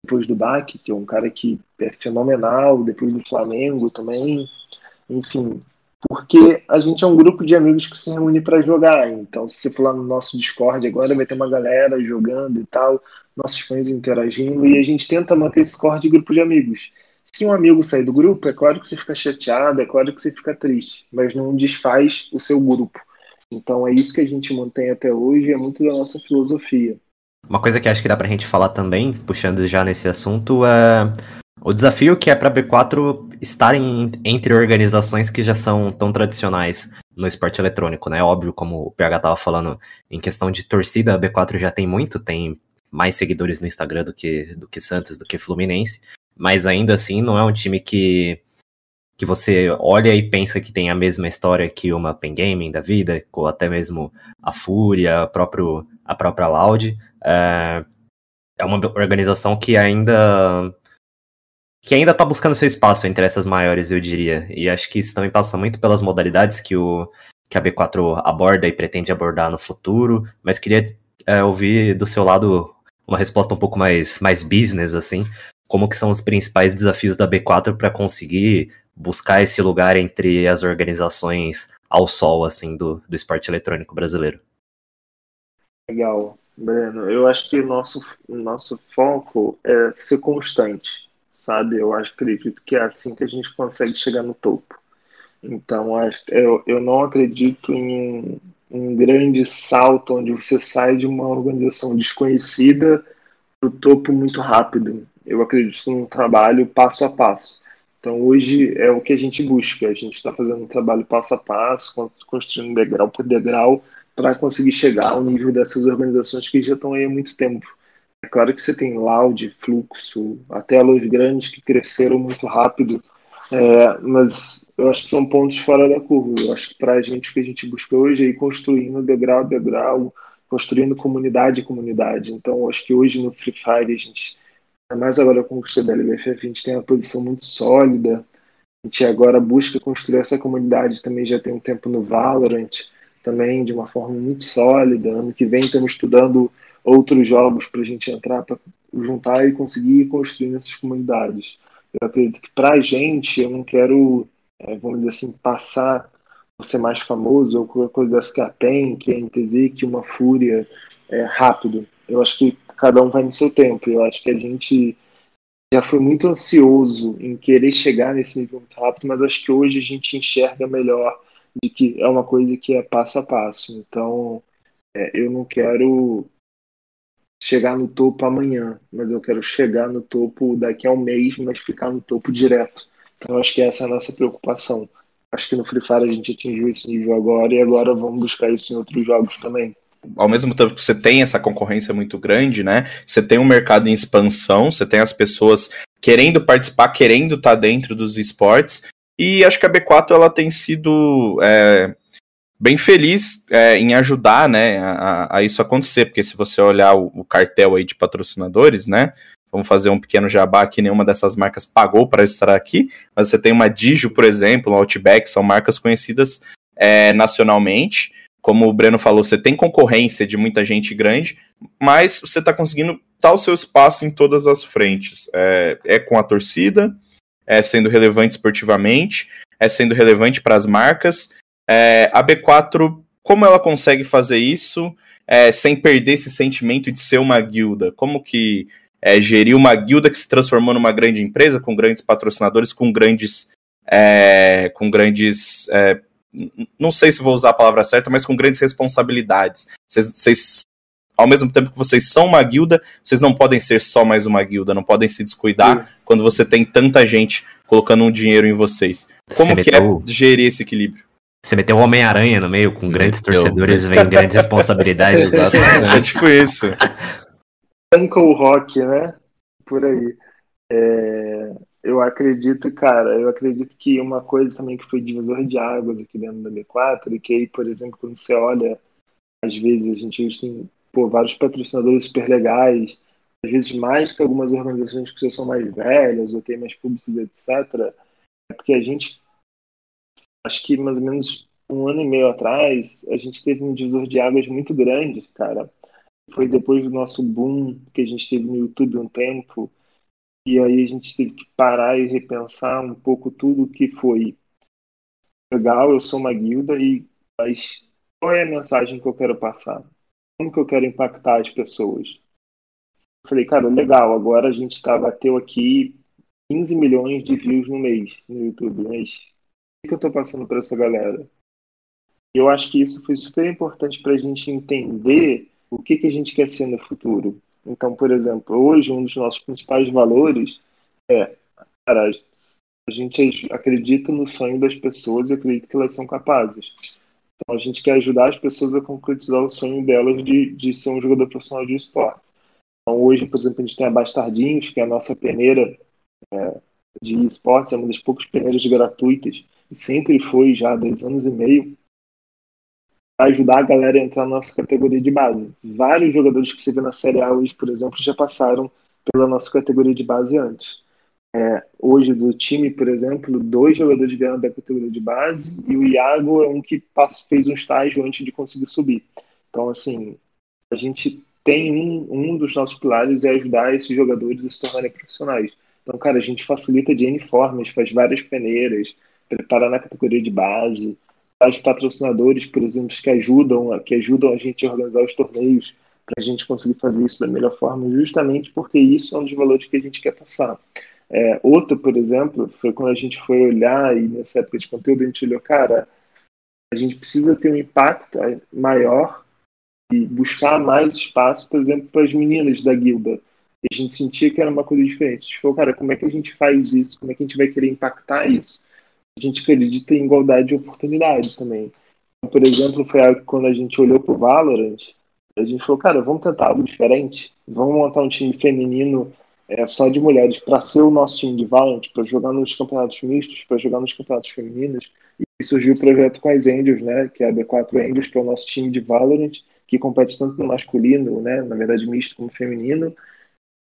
depois do Bach, que é um cara que é fenomenal, depois do Flamengo também, enfim, porque a gente é um grupo de amigos que se reúne para jogar. Então, se você for lá no nosso Discord agora, vai ter uma galera jogando e tal, nossos fãs interagindo, e a gente tenta manter esse core de grupo de amigos. Se um amigo sair do grupo, é claro que você fica chateado, é claro que você fica triste, mas não desfaz o seu grupo. Então é isso que a gente mantém até hoje, é muito da nossa filosofia. Uma coisa que acho que dá pra gente falar também, puxando já nesse assunto, é o desafio que é para B4 estarem entre organizações que já são tão tradicionais no esporte eletrônico, né? Óbvio, como o PH tava falando, em questão de torcida, a B4 já tem muito, tem mais seguidores no Instagram do que, do que Santos, do que Fluminense mas ainda assim não é um time que, que você olha e pensa que tem a mesma história que uma Pen Gaming da vida, ou até mesmo a Fúria, a, próprio, a própria Loud. É, é uma organização que ainda que ainda está buscando seu espaço entre essas maiores, eu diria. E acho que isso também passa muito pelas modalidades que, o, que a B4 aborda e pretende abordar no futuro. Mas queria é, ouvir do seu lado uma resposta um pouco mais, mais business, assim, como que são os principais desafios da B4 para conseguir buscar esse lugar entre as organizações ao sol assim do, do esporte eletrônico brasileiro. Legal, Breno. Eu acho que o nosso, nosso foco é ser constante, sabe? Eu acredito que é assim que a gente consegue chegar no topo. Então, eu, eu não acredito em um grande salto onde você sai de uma organização desconhecida para o topo muito rápido eu acredito num trabalho passo a passo. Então, hoje é o que a gente busca. A gente está fazendo um trabalho passo a passo, construindo degrau por degrau, para conseguir chegar ao nível dessas organizações que já estão aí há muito tempo. É claro que você tem Loud, Fluxo, até Luz Grandes que cresceram muito rápido, é, mas eu acho que são pontos fora da curva. Eu acho que para a gente o que a gente busca hoje é ir construindo degrau a degrau, construindo comunidade a comunidade. Então, acho que hoje no Free Fire a gente mais agora com o da LBFF, a gente tem uma posição muito sólida. A gente agora busca construir essa comunidade também já tem um tempo no Valorant, também de uma forma muito sólida. Ano que vem estamos estudando outros jogos para a gente entrar, para juntar e conseguir construir nessas comunidades. Eu acredito que para a gente, eu não quero, é, vamos dizer assim, passar por ser mais famoso ou qualquer coisa dessa que a PEN, que a NTZ, que uma Fúria é, rápido. Eu acho que cada um vai no seu tempo. Eu acho que a gente já foi muito ansioso em querer chegar nesse nível muito rápido, mas acho que hoje a gente enxerga melhor de que é uma coisa que é passo a passo. Então, é, eu não quero chegar no topo amanhã, mas eu quero chegar no topo daqui a um mês, mas ficar no topo direto. Então, acho que essa é a nossa preocupação. Acho que no Free Fire a gente atingiu esse nível agora e agora vamos buscar isso em outros jogos também ao mesmo tempo que você tem essa concorrência muito grande, né? Você tem um mercado em expansão, você tem as pessoas querendo participar, querendo estar tá dentro dos esportes. E acho que a B4 ela tem sido é, bem feliz é, em ajudar né, a, a, isso acontecer, porque se você olhar o, o, cartel aí de patrocinadores, né? Vamos fazer um pequeno jabá que nenhuma dessas marcas pagou para estar aqui, mas você tem uma Digio, por exemplo, um Outback, são marcas conhecidas é, nacionalmente como o Breno falou, você tem concorrência de muita gente grande, mas você está conseguindo dar o seu espaço em todas as frentes. É, é com a torcida, é sendo relevante esportivamente, é sendo relevante para as marcas. É, a B4, como ela consegue fazer isso é, sem perder esse sentimento de ser uma guilda? Como que é, gerir uma guilda que se transformou numa grande empresa, com grandes patrocinadores, com grandes, é, com grandes é, não sei se vou usar a palavra certa, mas com grandes responsabilidades. Vocês, ao mesmo tempo que vocês são uma guilda, vocês não podem ser só mais uma guilda, não podem se descuidar Sim. quando você tem tanta gente colocando um dinheiro em vocês. Como você que é é gerir esse equilíbrio? Você meteu o Homem-Aranha no meio, com grandes torcedores, vem grandes responsabilidades. é tipo isso. Uncle Rock, né? Por aí. É eu acredito, cara, eu acredito que uma coisa também que foi divisor de águas aqui dentro da B4, e que aí, por exemplo, quando você olha, às vezes a gente tem pô, vários patrocinadores super legais, às vezes mais que algumas organizações que já são mais velhas ou têm mais públicos, etc. É porque a gente, acho que mais ou menos um ano e meio atrás, a gente teve um divisor de águas muito grande, cara. Foi depois do nosso boom que a gente teve no YouTube um tempo, e aí a gente teve que parar e repensar um pouco tudo que foi legal, eu sou uma guilda e mas qual é a mensagem que eu quero passar? Como que eu quero impactar as pessoas? Eu falei, cara, legal, agora a gente tá, bateu aqui 15 milhões de views no mês no YouTube, mas que eu tô passando para essa galera? Eu acho que isso foi super importante para a gente entender o que, que a gente quer ser no futuro. Então, por exemplo, hoje um dos nossos principais valores é, cara, a gente acredita no sonho das pessoas e acredita que elas são capazes. Então, a gente quer ajudar as pessoas a concretizar o sonho delas de, de ser um jogador profissional de esporte. Então, hoje, por exemplo, a gente tem a Bastardinhos, que é a nossa peneira é, de esportes, é uma das poucas peneiras gratuitas, sempre foi já há dois anos e meio ajudar a galera a entrar na nossa categoria de base. Vários jogadores que você vê na Série A hoje, por exemplo, já passaram pela nossa categoria de base antes. É, hoje, do time, por exemplo, dois jogadores vieram da categoria de base e o Iago é um que passou, fez um estágio antes de conseguir subir. Então, assim, a gente tem um, um dos nossos pilares é ajudar esses jogadores a se tornarem profissionais. Então, cara, a gente facilita de N formas, faz várias peneiras, prepara na categoria de base, os patrocinadores, por exemplo, que ajudam, que ajudam a gente a organizar os torneios para a gente conseguir fazer isso da melhor forma, justamente porque isso é um dos valores que a gente quer passar. É, outro, por exemplo, foi quando a gente foi olhar e nessa época de conteúdo a gente olhou, cara, a gente precisa ter um impacto maior e buscar mais espaço, por exemplo, para as meninas da guilda. E a gente sentia que era uma coisa diferente. A gente falou, cara, como é que a gente faz isso? Como é que a gente vai querer impactar isso? A gente acredita em igualdade de oportunidades também. Por exemplo, foi algo que quando a gente olhou para o Valorant, a gente falou, cara, vamos tentar algo diferente, vamos montar um time feminino é, só de mulheres para ser o nosso time de Valorant, para jogar nos campeonatos mistos, para jogar nos campeonatos femininos. E surgiu o projeto com as Angels, né, que é a B4 Angels, que é o nosso time de Valorant, que compete tanto no masculino, né, na verdade misto como feminino.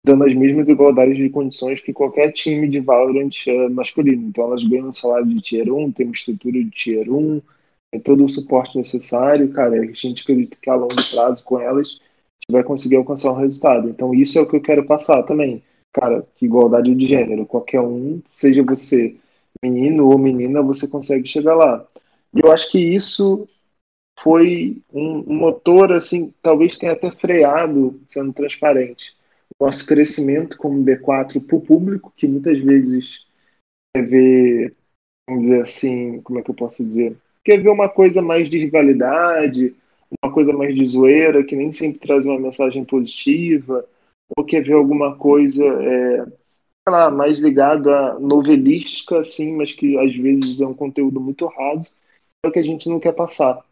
Dando as mesmas igualdades de condições que qualquer time de Valorant é, masculino. Então elas ganham salário de Tier 1, tem uma estrutura de Tier 1, tem todo o suporte necessário, cara, a gente acredita que a longo prazo com elas a gente vai conseguir alcançar um resultado. Então isso é o que eu quero passar também. Cara, igualdade de gênero, qualquer um, seja você menino ou menina, você consegue chegar lá. E eu acho que isso foi um, motor, assim, talvez tenha até freado, sendo transparente, nosso crescimento como B4 para o público, que muitas vezes quer ver, vamos dizer assim, como é que eu posso dizer? Quer ver uma coisa mais de rivalidade, uma coisa mais de zoeira, que nem sempre traz uma mensagem positiva, ou quer ver alguma coisa é, lá, mais ligado à novelística, assim, mas que às vezes é um conteúdo muito raso, é o que a gente não quer passar.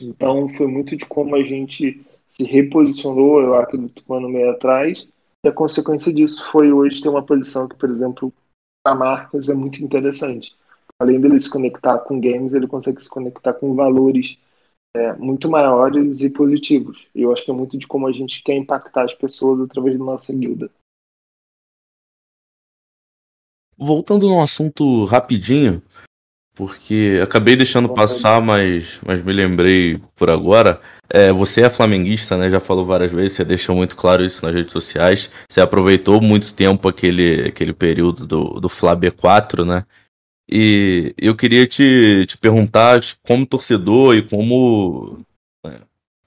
Então foi muito de como a gente se reposicionou, eu acredito, um ano meio atrás, e a consequência disso foi hoje ter uma posição que, por exemplo, para marcas é muito interessante. Além dele se conectar com games, ele consegue se conectar com valores é, muito maiores e positivos. E eu acho que é muito de como a gente quer impactar as pessoas através da nossa guilda. Voltando no assunto rapidinho, porque acabei deixando passar, mas, mas me lembrei por agora. É, você é flamenguista, né? Já falou várias vezes, você deixou muito claro isso nas redes sociais. Você aproveitou muito tempo aquele, aquele período do, do Fla B4, né? E eu queria te, te perguntar, como torcedor e como né,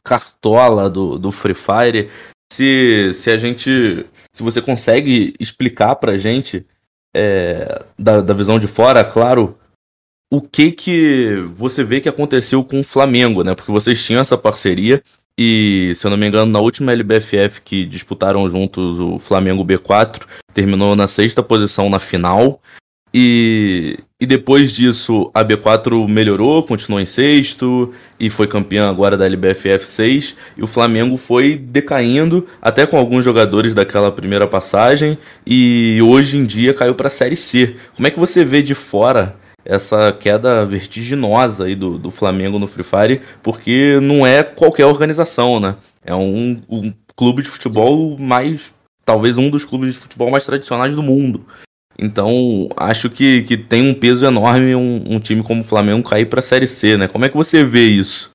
cartola do, do Free Fire, se, se a gente. Se você consegue explicar pra gente, é, da, da visão de fora, claro o que que você vê que aconteceu com o Flamengo, né? Porque vocês tinham essa parceria e, se eu não me engano, na última LBFF que disputaram juntos o Flamengo B4, terminou na sexta posição na final. E, e depois disso, a B4 melhorou, continuou em sexto e foi campeã agora da LBFF 6. E o Flamengo foi decaindo, até com alguns jogadores daquela primeira passagem, e hoje em dia caiu para a Série C. Como é que você vê de fora essa queda vertiginosa aí do, do Flamengo no Free Fire, porque não é qualquer organização, né? É um, um clube de futebol mais. talvez um dos clubes de futebol mais tradicionais do mundo. Então, acho que, que tem um peso enorme um, um time como o Flamengo cair para a Série C, né? Como é que você vê isso?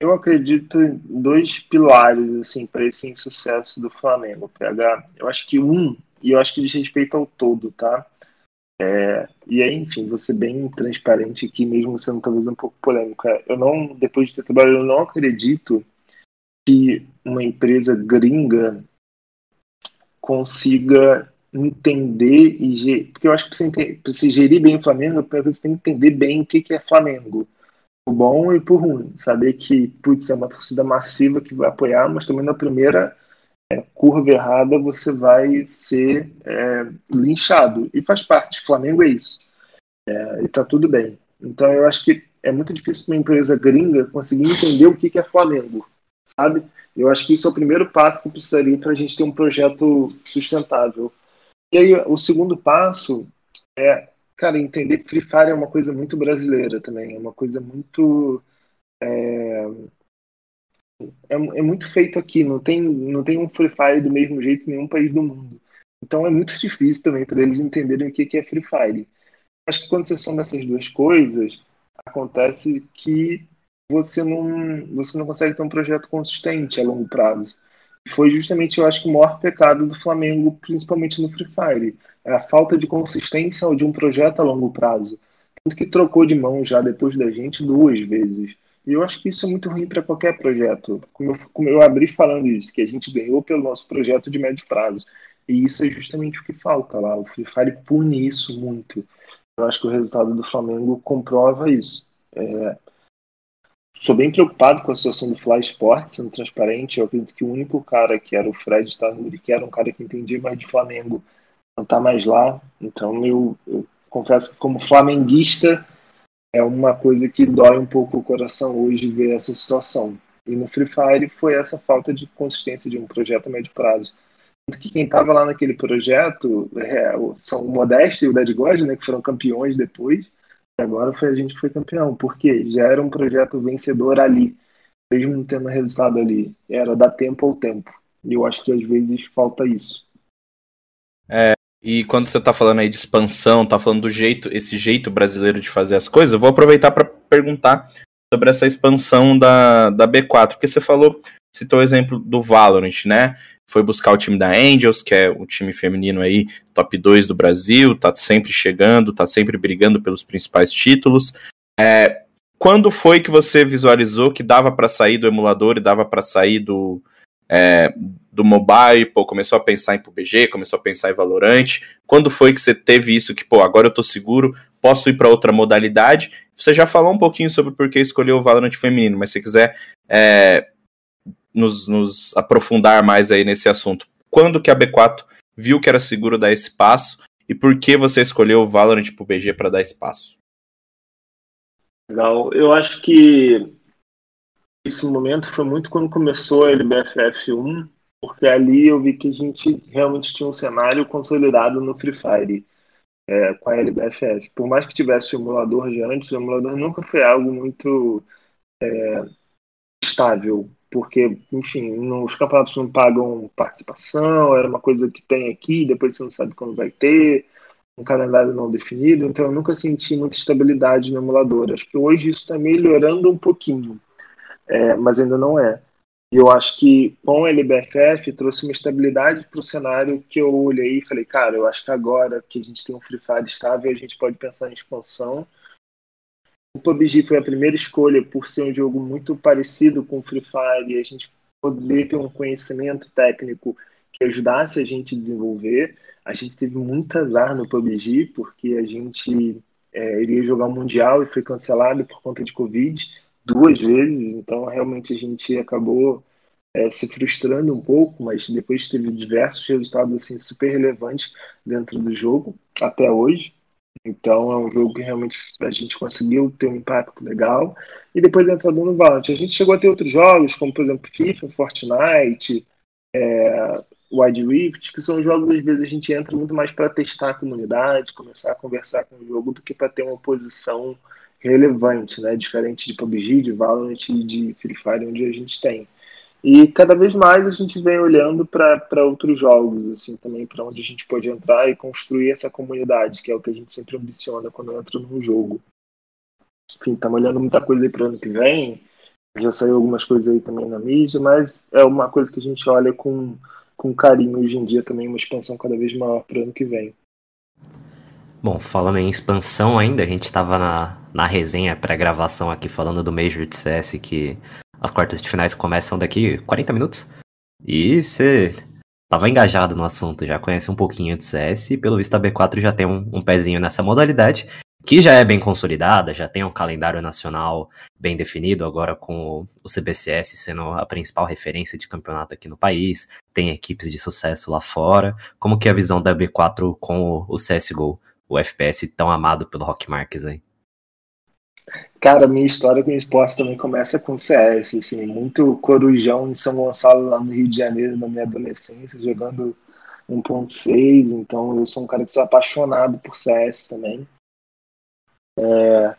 Eu acredito em dois pilares assim para esse insucesso do Flamengo, PH. Eu acho que um, e eu acho que diz respeito ao todo, tá? É, e aí, enfim, você bem transparente aqui, mesmo sendo talvez um pouco polêmico. É, eu não, depois de ter trabalhado, eu não acredito que uma empresa gringa consiga entender e gerir, porque eu acho que para você gerir bem o Flamengo, você tem que entender bem o que, que é Flamengo, o bom e por ruim, saber que putz, é uma torcida massiva que vai apoiar, mas também na primeira é, curva errada, você vai ser é, linchado. E faz parte, Flamengo é isso. É, e tá tudo bem. Então eu acho que é muito difícil uma empresa gringa conseguir entender o que, que é Flamengo, sabe? Eu acho que isso é o primeiro passo que precisaria para a gente ter um projeto sustentável. E aí o segundo passo é, cara, entender que Free Fire é uma coisa muito brasileira também, é uma coisa muito é, é, é, muito feito aqui, não tem, não tem um Free Fire do mesmo jeito em nenhum país do mundo. Então é muito difícil também para eles entenderem o que, que é Free Fire. Acho que quando você soma essas duas coisas, acontece que você não, você não consegue ter um projeto consistente a longo prazo. Foi justamente, eu acho, o maior pecado do Flamengo, principalmente no Free Fire. É a falta de consistência de um projeto a longo prazo. Tanto que trocou de mão já depois da gente duas vezes. E eu acho que isso é muito ruim para qualquer projeto. Como eu, como eu abri falando isso, que a gente ganhou pelo nosso projeto de médio prazo. E isso é justamente o que falta lá. O Free Fire pune isso muito. Eu acho que o resultado do Flamengo comprova isso. É... Sou bem preocupado com a situação do Fly Sports, sendo transparente. Eu acredito que o único cara que era o Fred Tanuri, que era um cara que entendia mais de Flamengo, não está mais lá. Então eu, eu confesso que, como flamenguista, é uma coisa que dói um pouco o coração hoje ver essa situação. E no Free Fire foi essa falta de consistência de um projeto a médio prazo. Tanto que quem estava lá naquele projeto é, são o Modeste e o Dead God, né, que foram campeões depois, e agora foi a gente que foi campeão, porque já era um projeto vencedor ali, mesmo não tendo resultado ali, era dar tempo ao tempo. E eu acho que às vezes falta isso. É, e quando você tá falando aí de expansão, tá falando do jeito, esse jeito brasileiro de fazer as coisas, eu vou aproveitar para perguntar sobre essa expansão da, da B4, porque você falou, citou o exemplo do Valorant, né? Foi buscar o time da Angels, que é o time feminino aí, top 2 do Brasil, tá sempre chegando, tá sempre brigando pelos principais títulos. É, quando foi que você visualizou que dava para sair do emulador e dava para sair do, é, do mobile, pô, começou a pensar em PUBG, começou a pensar em Valorant. Quando foi que você teve isso que, pô, agora eu tô seguro, posso ir para outra modalidade? Você já falou um pouquinho sobre por que escolheu o Valorant feminino, mas se quiser é, nos, nos aprofundar mais aí nesse assunto. Quando que a B4 viu que era seguro dar esse passo e por que você escolheu o Valorant PUBG para dar espaço? Legal. Eu acho que esse momento foi muito quando começou a LBFF 1, porque ali eu vi que a gente realmente tinha um cenário consolidado no Free Fire é, com a LBFF. Por mais que tivesse o emulador de antes, o emulador nunca foi algo muito é, estável, porque, enfim, os campeonatos não pagam participação, era uma coisa que tem aqui, depois você não sabe quando vai ter, um calendário não definido, então eu nunca senti muita estabilidade no emulador. Acho que hoje isso está melhorando um pouquinho é, mas ainda não é. E eu acho que com a LBFF trouxe uma estabilidade para o cenário que eu olhei e falei, cara, eu acho que agora que a gente tem um Free Fire estável, a gente pode pensar em expansão. O PUBG foi a primeira escolha por ser um jogo muito parecido com o Free Fire e a gente poder ter um conhecimento técnico que ajudasse a gente a desenvolver. A gente teve muito azar no PUBG, porque a gente é, iria jogar o Mundial e foi cancelado por conta de Covid duas vezes, então realmente a gente acabou é, se frustrando um pouco, mas depois teve diversos resultados assim super relevantes dentro do jogo até hoje. Então é um jogo que realmente a gente conseguiu ter um impacto legal. E depois entrando no Valorant, a gente chegou a ter outros jogos, como por exemplo FIFA, Fortnite, é, Wide Rift, que são jogos às vezes a gente entra muito mais para testar a comunidade, começar a conversar com o jogo, do que para ter uma posição relevante, né? Diferente de PUBG, de Valorant e de Free Fire, onde a gente tem. E cada vez mais a gente vem olhando para outros jogos, assim, também para onde a gente pode entrar e construir essa comunidade, que é o que a gente sempre ambiciona quando entra num jogo. Enfim, estamos olhando muita coisa aí para o ano que vem, já saiu algumas coisas aí também na mídia, mas é uma coisa que a gente olha com, com carinho hoje em dia também, uma expansão cada vez maior para o ano que vem. Bom, falando em expansão ainda, a gente estava na, na resenha pré-gravação aqui falando do Major de CS, que as quartas de finais começam daqui 40 minutos. E você estava engajado no assunto, já conhece um pouquinho de CS e pelo visto a B4 já tem um, um pezinho nessa modalidade, que já é bem consolidada, já tem um calendário nacional bem definido, agora com o CBCS sendo a principal referência de campeonato aqui no país, tem equipes de sucesso lá fora. Como que é a visão da B4 com o CSGO? O FPS tão amado pelo Rock Marques aí? Cara, minha história com esporte também começa com CS, assim, muito corujão em São Gonçalo, lá no Rio de Janeiro, na minha adolescência, jogando 1.6, então eu sou um cara que sou apaixonado por CS também. É,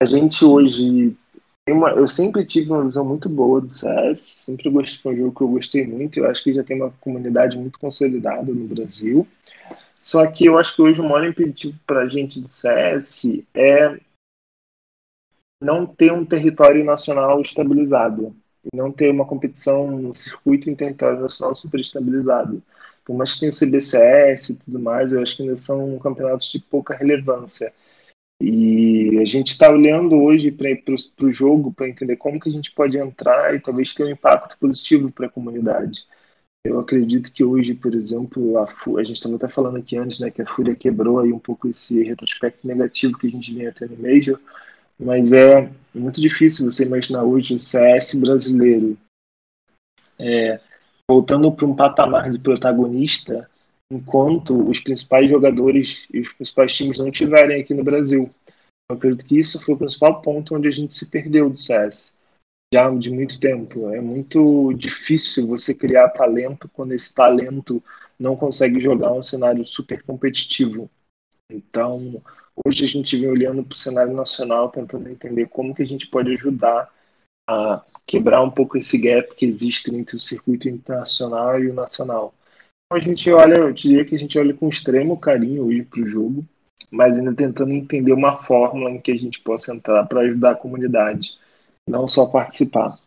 a gente hoje uma, eu sempre tive uma visão muito boa do CS, sempre gostei, foi um jogo que eu gostei muito, eu acho que já tem uma comunidade muito consolidada no Brasil. Só que eu acho que hoje o maior impeditivo para a gente do CS é não ter um território nacional estabilizado e não ter uma competição no circuito em território nacional super estabilizado. Por mais que tenha o CBCS e tudo mais, eu acho que ainda são campeonatos de pouca relevância. E a gente está olhando hoje para o jogo para entender como que a gente pode entrar e talvez ter um impacto positivo para a comunidade. Eu acredito que hoje, por exemplo, a, a gente também está falando aqui antes, né, que a Fúria quebrou aí um pouco esse retrospecto negativo que a gente vinha tendo Major, mas é muito difícil você imaginar hoje o CS brasileiro é, voltando para um patamar de protagonista enquanto os principais jogadores e os principais times não estiverem aqui no Brasil. Eu acredito que isso foi o principal ponto onde a gente se perdeu do CS já de muito tempo. É muito difícil você criar talento quando esse talento não consegue jogar um cenário super competitivo. Então, hoje a gente vem olhando para o cenário nacional, tentando entender como que a gente pode ajudar a quebrar um pouco esse gap que existe entre o circuito internacional e o nacional. Então a gente olha, eu diria que a gente olha com extremo carinho hoje para o jogo, mas ainda tentando entender uma fórmula em que a gente possa entrar para ajudar a comunidade, não só participar.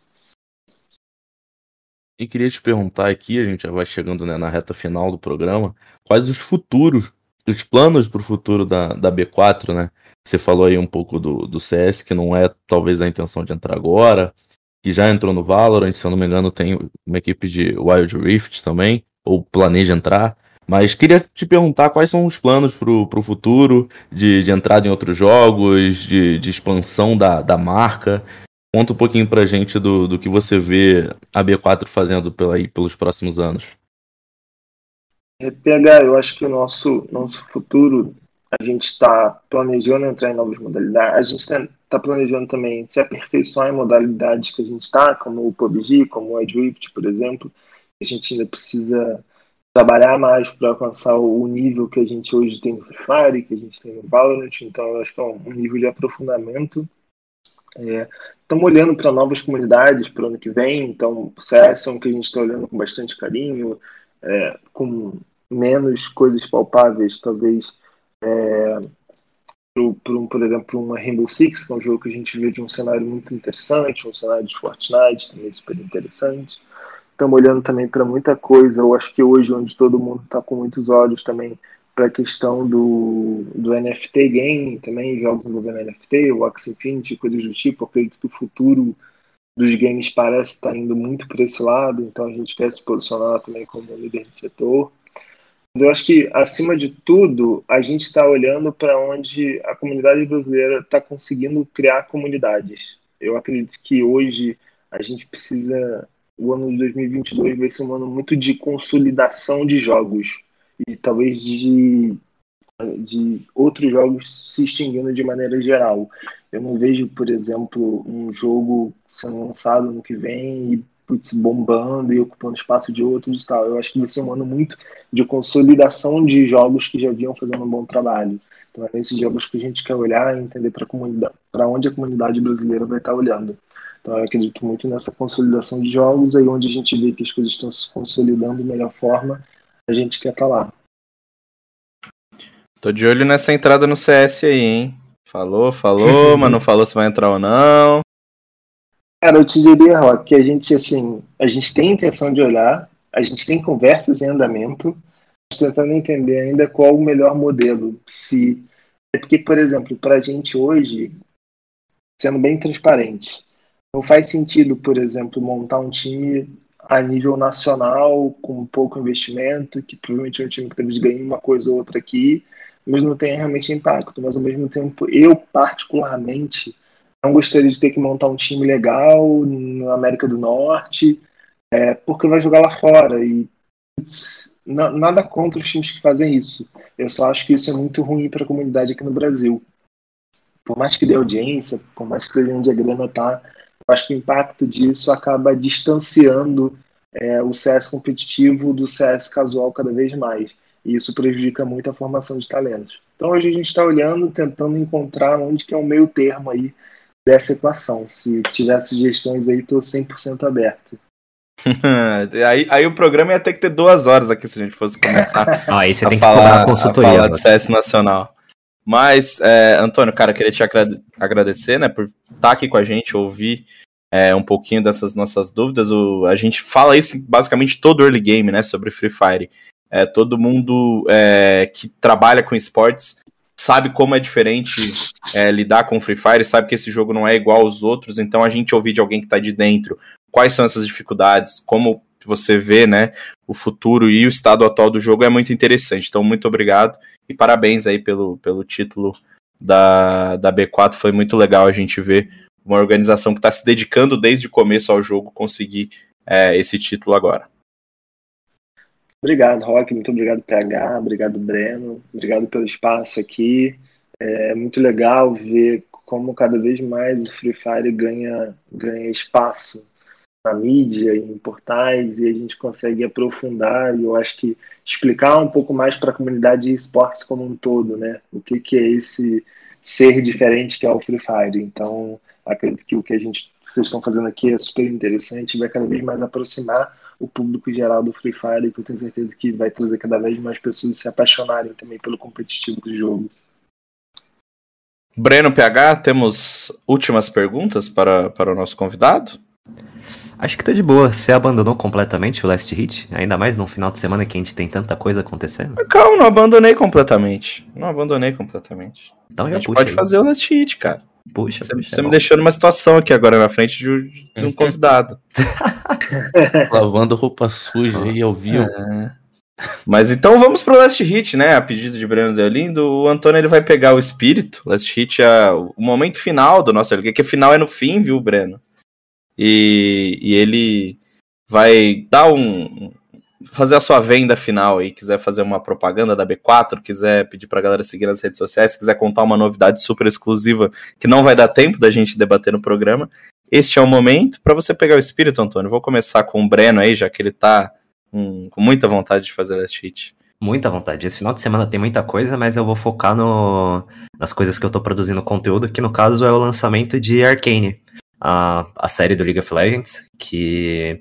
E queria te perguntar aqui, a gente já vai chegando né, na reta final do programa, quais os futuros, os planos para o futuro da, da B4, né? Você falou aí um pouco do, do CS, que não é talvez a intenção de entrar agora, que já entrou no Valorant, se eu não me engano, tem uma equipe de Wild Rift também, ou planeja entrar. Mas queria te perguntar quais são os planos para o futuro de, de entrada em outros jogos, de, de expansão da, da marca, Conta um pouquinho pra gente do, do que você vê a B4 fazendo pela, aí, pelos próximos anos. É, PH, eu acho que o nosso, nosso futuro, a gente está planejando entrar em novas modalidades, a gente está tá planejando também se aperfeiçoar em modalidades que a gente está, como o PUBG, como o Edge Rift, por exemplo. A gente ainda precisa trabalhar mais para alcançar o nível que a gente hoje tem no Free Fire, que a gente tem no Valorant, então eu acho que é um nível de aprofundamento Estamos é, olhando para novas comunidades para o ano que vem, então o CS é um que a gente está olhando com bastante carinho, é, com menos coisas palpáveis, talvez, é, por, por, por exemplo, uma Rainbow Six, que é um jogo que a gente vê de um cenário muito interessante, um cenário de Fortnite também super interessante. Estamos olhando também para muita coisa, eu acho que hoje, onde todo mundo está com muitos olhos também, para a questão do, do NFT game, também jogos envolvendo NFT, o Axie Infinity, coisas do tipo. Acredito que o futuro dos games parece estar indo muito para esse lado, então a gente quer se posicionar também como líder de setor. Mas eu acho que, acima de tudo, a gente está olhando para onde a comunidade brasileira está conseguindo criar comunidades. Eu acredito que hoje a gente precisa. O ano de 2022 vai ser um ano muito de consolidação de jogos e talvez de, de outros jogos se extinguindo de maneira geral. Eu não vejo, por exemplo, um jogo sendo lançado no que vem e putz, bombando e ocupando espaço de outros e tal. Eu acho que vai ser um ano muito de consolidação de jogos que já vinham fazendo um bom trabalho. Então é nesses jogos que a gente quer olhar e entender para onde a comunidade brasileira vai estar olhando. Então eu acredito muito nessa consolidação de jogos, aí onde a gente vê que as coisas estão se consolidando de melhor forma, a gente quer estar tá lá. Tô de olho nessa entrada no CS aí, hein? Falou, falou, mas não falou se vai entrar ou não. Cara, eu te diria, Rock, que a gente, assim, a gente tem intenção de olhar, a gente tem conversas em andamento, tentando entender ainda qual o melhor modelo. Se é porque, por exemplo, para a gente hoje, sendo bem transparente, não faz sentido, por exemplo, montar um time a nível nacional, com pouco investimento, que provavelmente um time que talvez ganhe uma coisa ou outra aqui, mas não tenha realmente impacto. Mas ao mesmo tempo, eu particularmente não gostaria de ter que montar um time legal na América do Norte, é, porque vai jogar lá fora e nada contra os times que fazem isso. Eu só acho que isso é muito ruim para a comunidade aqui no Brasil. Por mais que dê audiência, por mais que seja onde a grana tá, acho que o impacto disso acaba distanciando é, o CS competitivo do CS casual cada vez mais. E isso prejudica muito a formação de talentos. Então hoje a gente está olhando, tentando encontrar onde que é o meio termo aí dessa equação. Se tiver sugestões aí, estou 100% aberto. aí, aí o programa ia ter que ter duas horas aqui se a gente fosse começar. ah, aí você tem falar, que cobrar a consultoria. A falar de CS Nacional. Mas, é, Antônio, cara, queria te agradecer, né, por estar tá aqui com a gente, ouvir é, um pouquinho dessas nossas dúvidas. O, a gente fala isso basicamente todo early game, né, sobre Free Fire. É, todo mundo é, que trabalha com esportes sabe como é diferente é, lidar com Free Fire, sabe que esse jogo não é igual aos outros, então a gente ouvir de alguém que está de dentro quais são essas dificuldades, como você vê né, o futuro e o estado atual do jogo é muito interessante. Então, muito obrigado e parabéns aí pelo, pelo título da, da B4. Foi muito legal a gente ver uma organização que está se dedicando desde o começo ao jogo conseguir é, esse título agora. Obrigado, Rock. Muito obrigado, PH. Obrigado, Breno. Obrigado pelo espaço aqui. É muito legal ver como cada vez mais o Free Fire ganha, ganha espaço na mídia, em portais, e a gente consegue aprofundar e eu acho que explicar um pouco mais para a comunidade de esportes como um todo, né? O que, que é esse ser diferente que é o Free Fire. Então, acredito que o que a gente vocês estão fazendo aqui é super interessante, vai cada vez mais aproximar o público geral do Free Fire, que eu tenho certeza que vai trazer cada vez mais pessoas se apaixonarem também pelo competitivo do jogo. Breno PH, temos últimas perguntas para, para o nosso convidado? Acho que tá de boa. Você abandonou completamente o Last Hit? Ainda mais num final de semana que a gente tem tanta coisa acontecendo? Calma, não abandonei completamente. Não abandonei completamente. Então A gente puxa pode aí. fazer o Last Hit, cara. Puxa, Você, puxa. você é me bom. deixou numa situação aqui agora na frente de, de um convidado. Lavando roupa suja aí ao vivo. É. Mas então vamos pro Last Hit, né? A pedido de Breno Deolindo, o Antônio ele vai pegar o espírito. Last Hit é o momento final do nosso LG, que final é no fim, viu, Breno? E, e ele vai dar um. fazer a sua venda final aí, quiser fazer uma propaganda da B4, quiser pedir pra galera seguir nas redes sociais, quiser contar uma novidade super exclusiva que não vai dar tempo da gente debater no programa. Este é o momento para você pegar o espírito, Antônio. Vou começar com o Breno aí, já que ele tá com, com muita vontade de fazer Last Hit. Muita vontade. Esse final de semana tem muita coisa, mas eu vou focar no, nas coisas que eu tô produzindo conteúdo, que no caso é o lançamento de Arcane, a, a série do League of Legends, que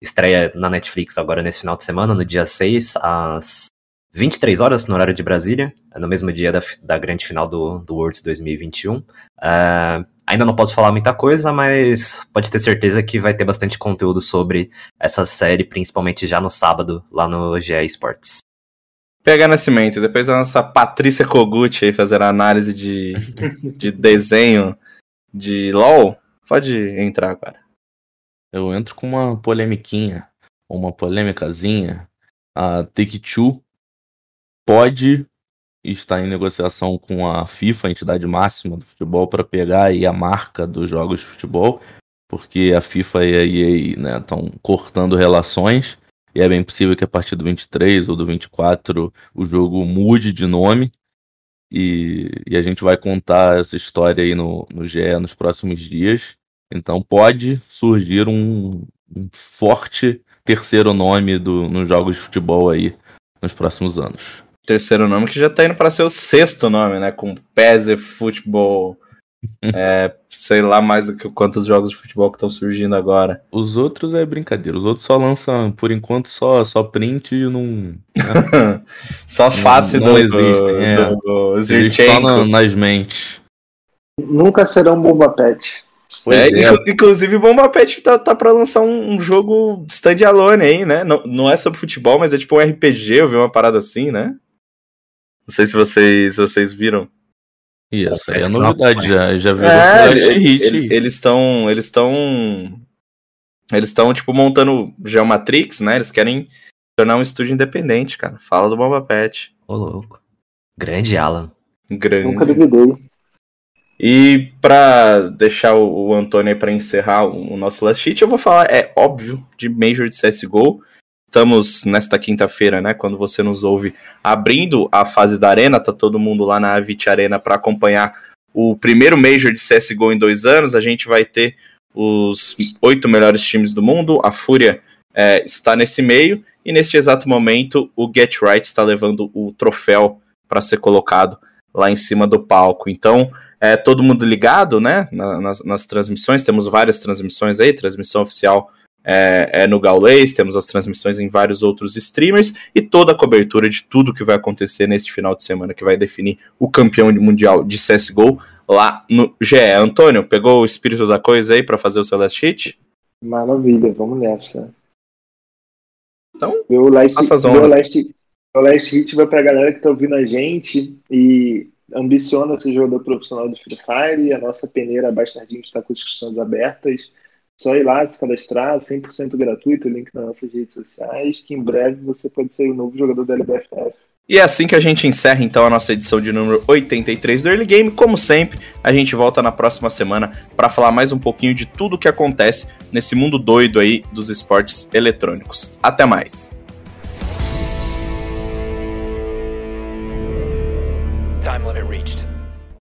estreia na Netflix agora nesse final de semana, no dia 6, às 23 horas, no horário de Brasília, no mesmo dia da, da grande final do, do Worlds 2021. É, ainda não posso falar muita coisa, mas pode ter certeza que vai ter bastante conteúdo sobre essa série, principalmente já no sábado, lá no GE Esports. PH Nascimento, depois a nossa Patrícia Kogut aí fazer a análise de, de desenho de LOL. Pode entrar agora. Eu entro com uma polemiquinha, uma polêmicazinha. A Take-Two pode estar em negociação com a FIFA, a entidade máxima do futebol, para pegar aí a marca dos jogos de futebol, porque a FIFA e a EA estão cortando relações, e é bem possível que a partir do 23 ou do 24 o jogo mude de nome. E, e a gente vai contar essa história aí no, no GE nos próximos dias. Então pode surgir um, um forte terceiro nome do, nos jogos de futebol aí nos próximos anos. Terceiro nome que já tá indo para ser o sexto nome, né? Com PES e futebol. é, sei lá mais do que quantos jogos de futebol que estão surgindo agora. Os outros é brincadeira, os outros só lançam, por enquanto, só, só print e não. Só face não do, existem, é. do Eles só Zirchenko. na- nas mentes. Nunca serão Bomba Pet. É, inclu- Inclusive, o Bomba Pet tá, tá pra lançar um, um jogo standalone aí, né? Não, não é sobre futebol, mas é tipo um RPG, eu vi uma parada assim, né? Não sei se vocês, se vocês viram. Isso, aí é novidade, já, já virou É, ele- hit. ele- eles estão. Eles estão. Eles estão, tipo, montando Geomatrix, né? Eles querem tornar um estúdio independente, cara. Fala do Bomba Pet. Ô, louco. Grande Alan. Grande. Nunca duvidei. E pra deixar o, Antônio aí pra encerrar o, nosso last sheet, eu vou falar, é óbvio, de Major de CSGO. Estamos nesta quinta-feira, né, quando você nos ouve, abrindo a fase da Arena, tá todo mundo lá na Avit Arena para acompanhar o primeiro Major de CSGO em dois anos. A gente vai ter os oito melhores times do mundo, a Fúria é, está nesse meio, e neste exato momento o Get Right está levando o troféu para ser colocado lá em cima do palco. Então, é, todo mundo ligado, né, na- nas, nas transmissões, temos várias transmissões aí, transmissão oficial é, é no Gaulês, temos as transmissões em vários outros streamers, e toda a cobertura de tudo que vai acontecer neste final de semana, que vai definir o campeão mundial de CSGO lá no GE. Antônio, pegou o espírito da coisa aí para fazer o seu last hit? Maravilha, vamos nessa. Então, Meu last, meu last, meu last hit vai pra galera que tá ouvindo a gente e ambiciona ser jogador profissional do Free Fire. A nossa peneira Bastardinho está com inscrições abertas. Só ir lá, se cadastrar, 100% gratuito, o link nas nossas redes sociais, que em breve você pode ser o novo jogador da LBFF. E é assim que a gente encerra então a nossa edição de número 83 do Early Game. Como sempre, a gente volta na próxima semana para falar mais um pouquinho de tudo o que acontece nesse mundo doido aí dos esportes eletrônicos. Até mais.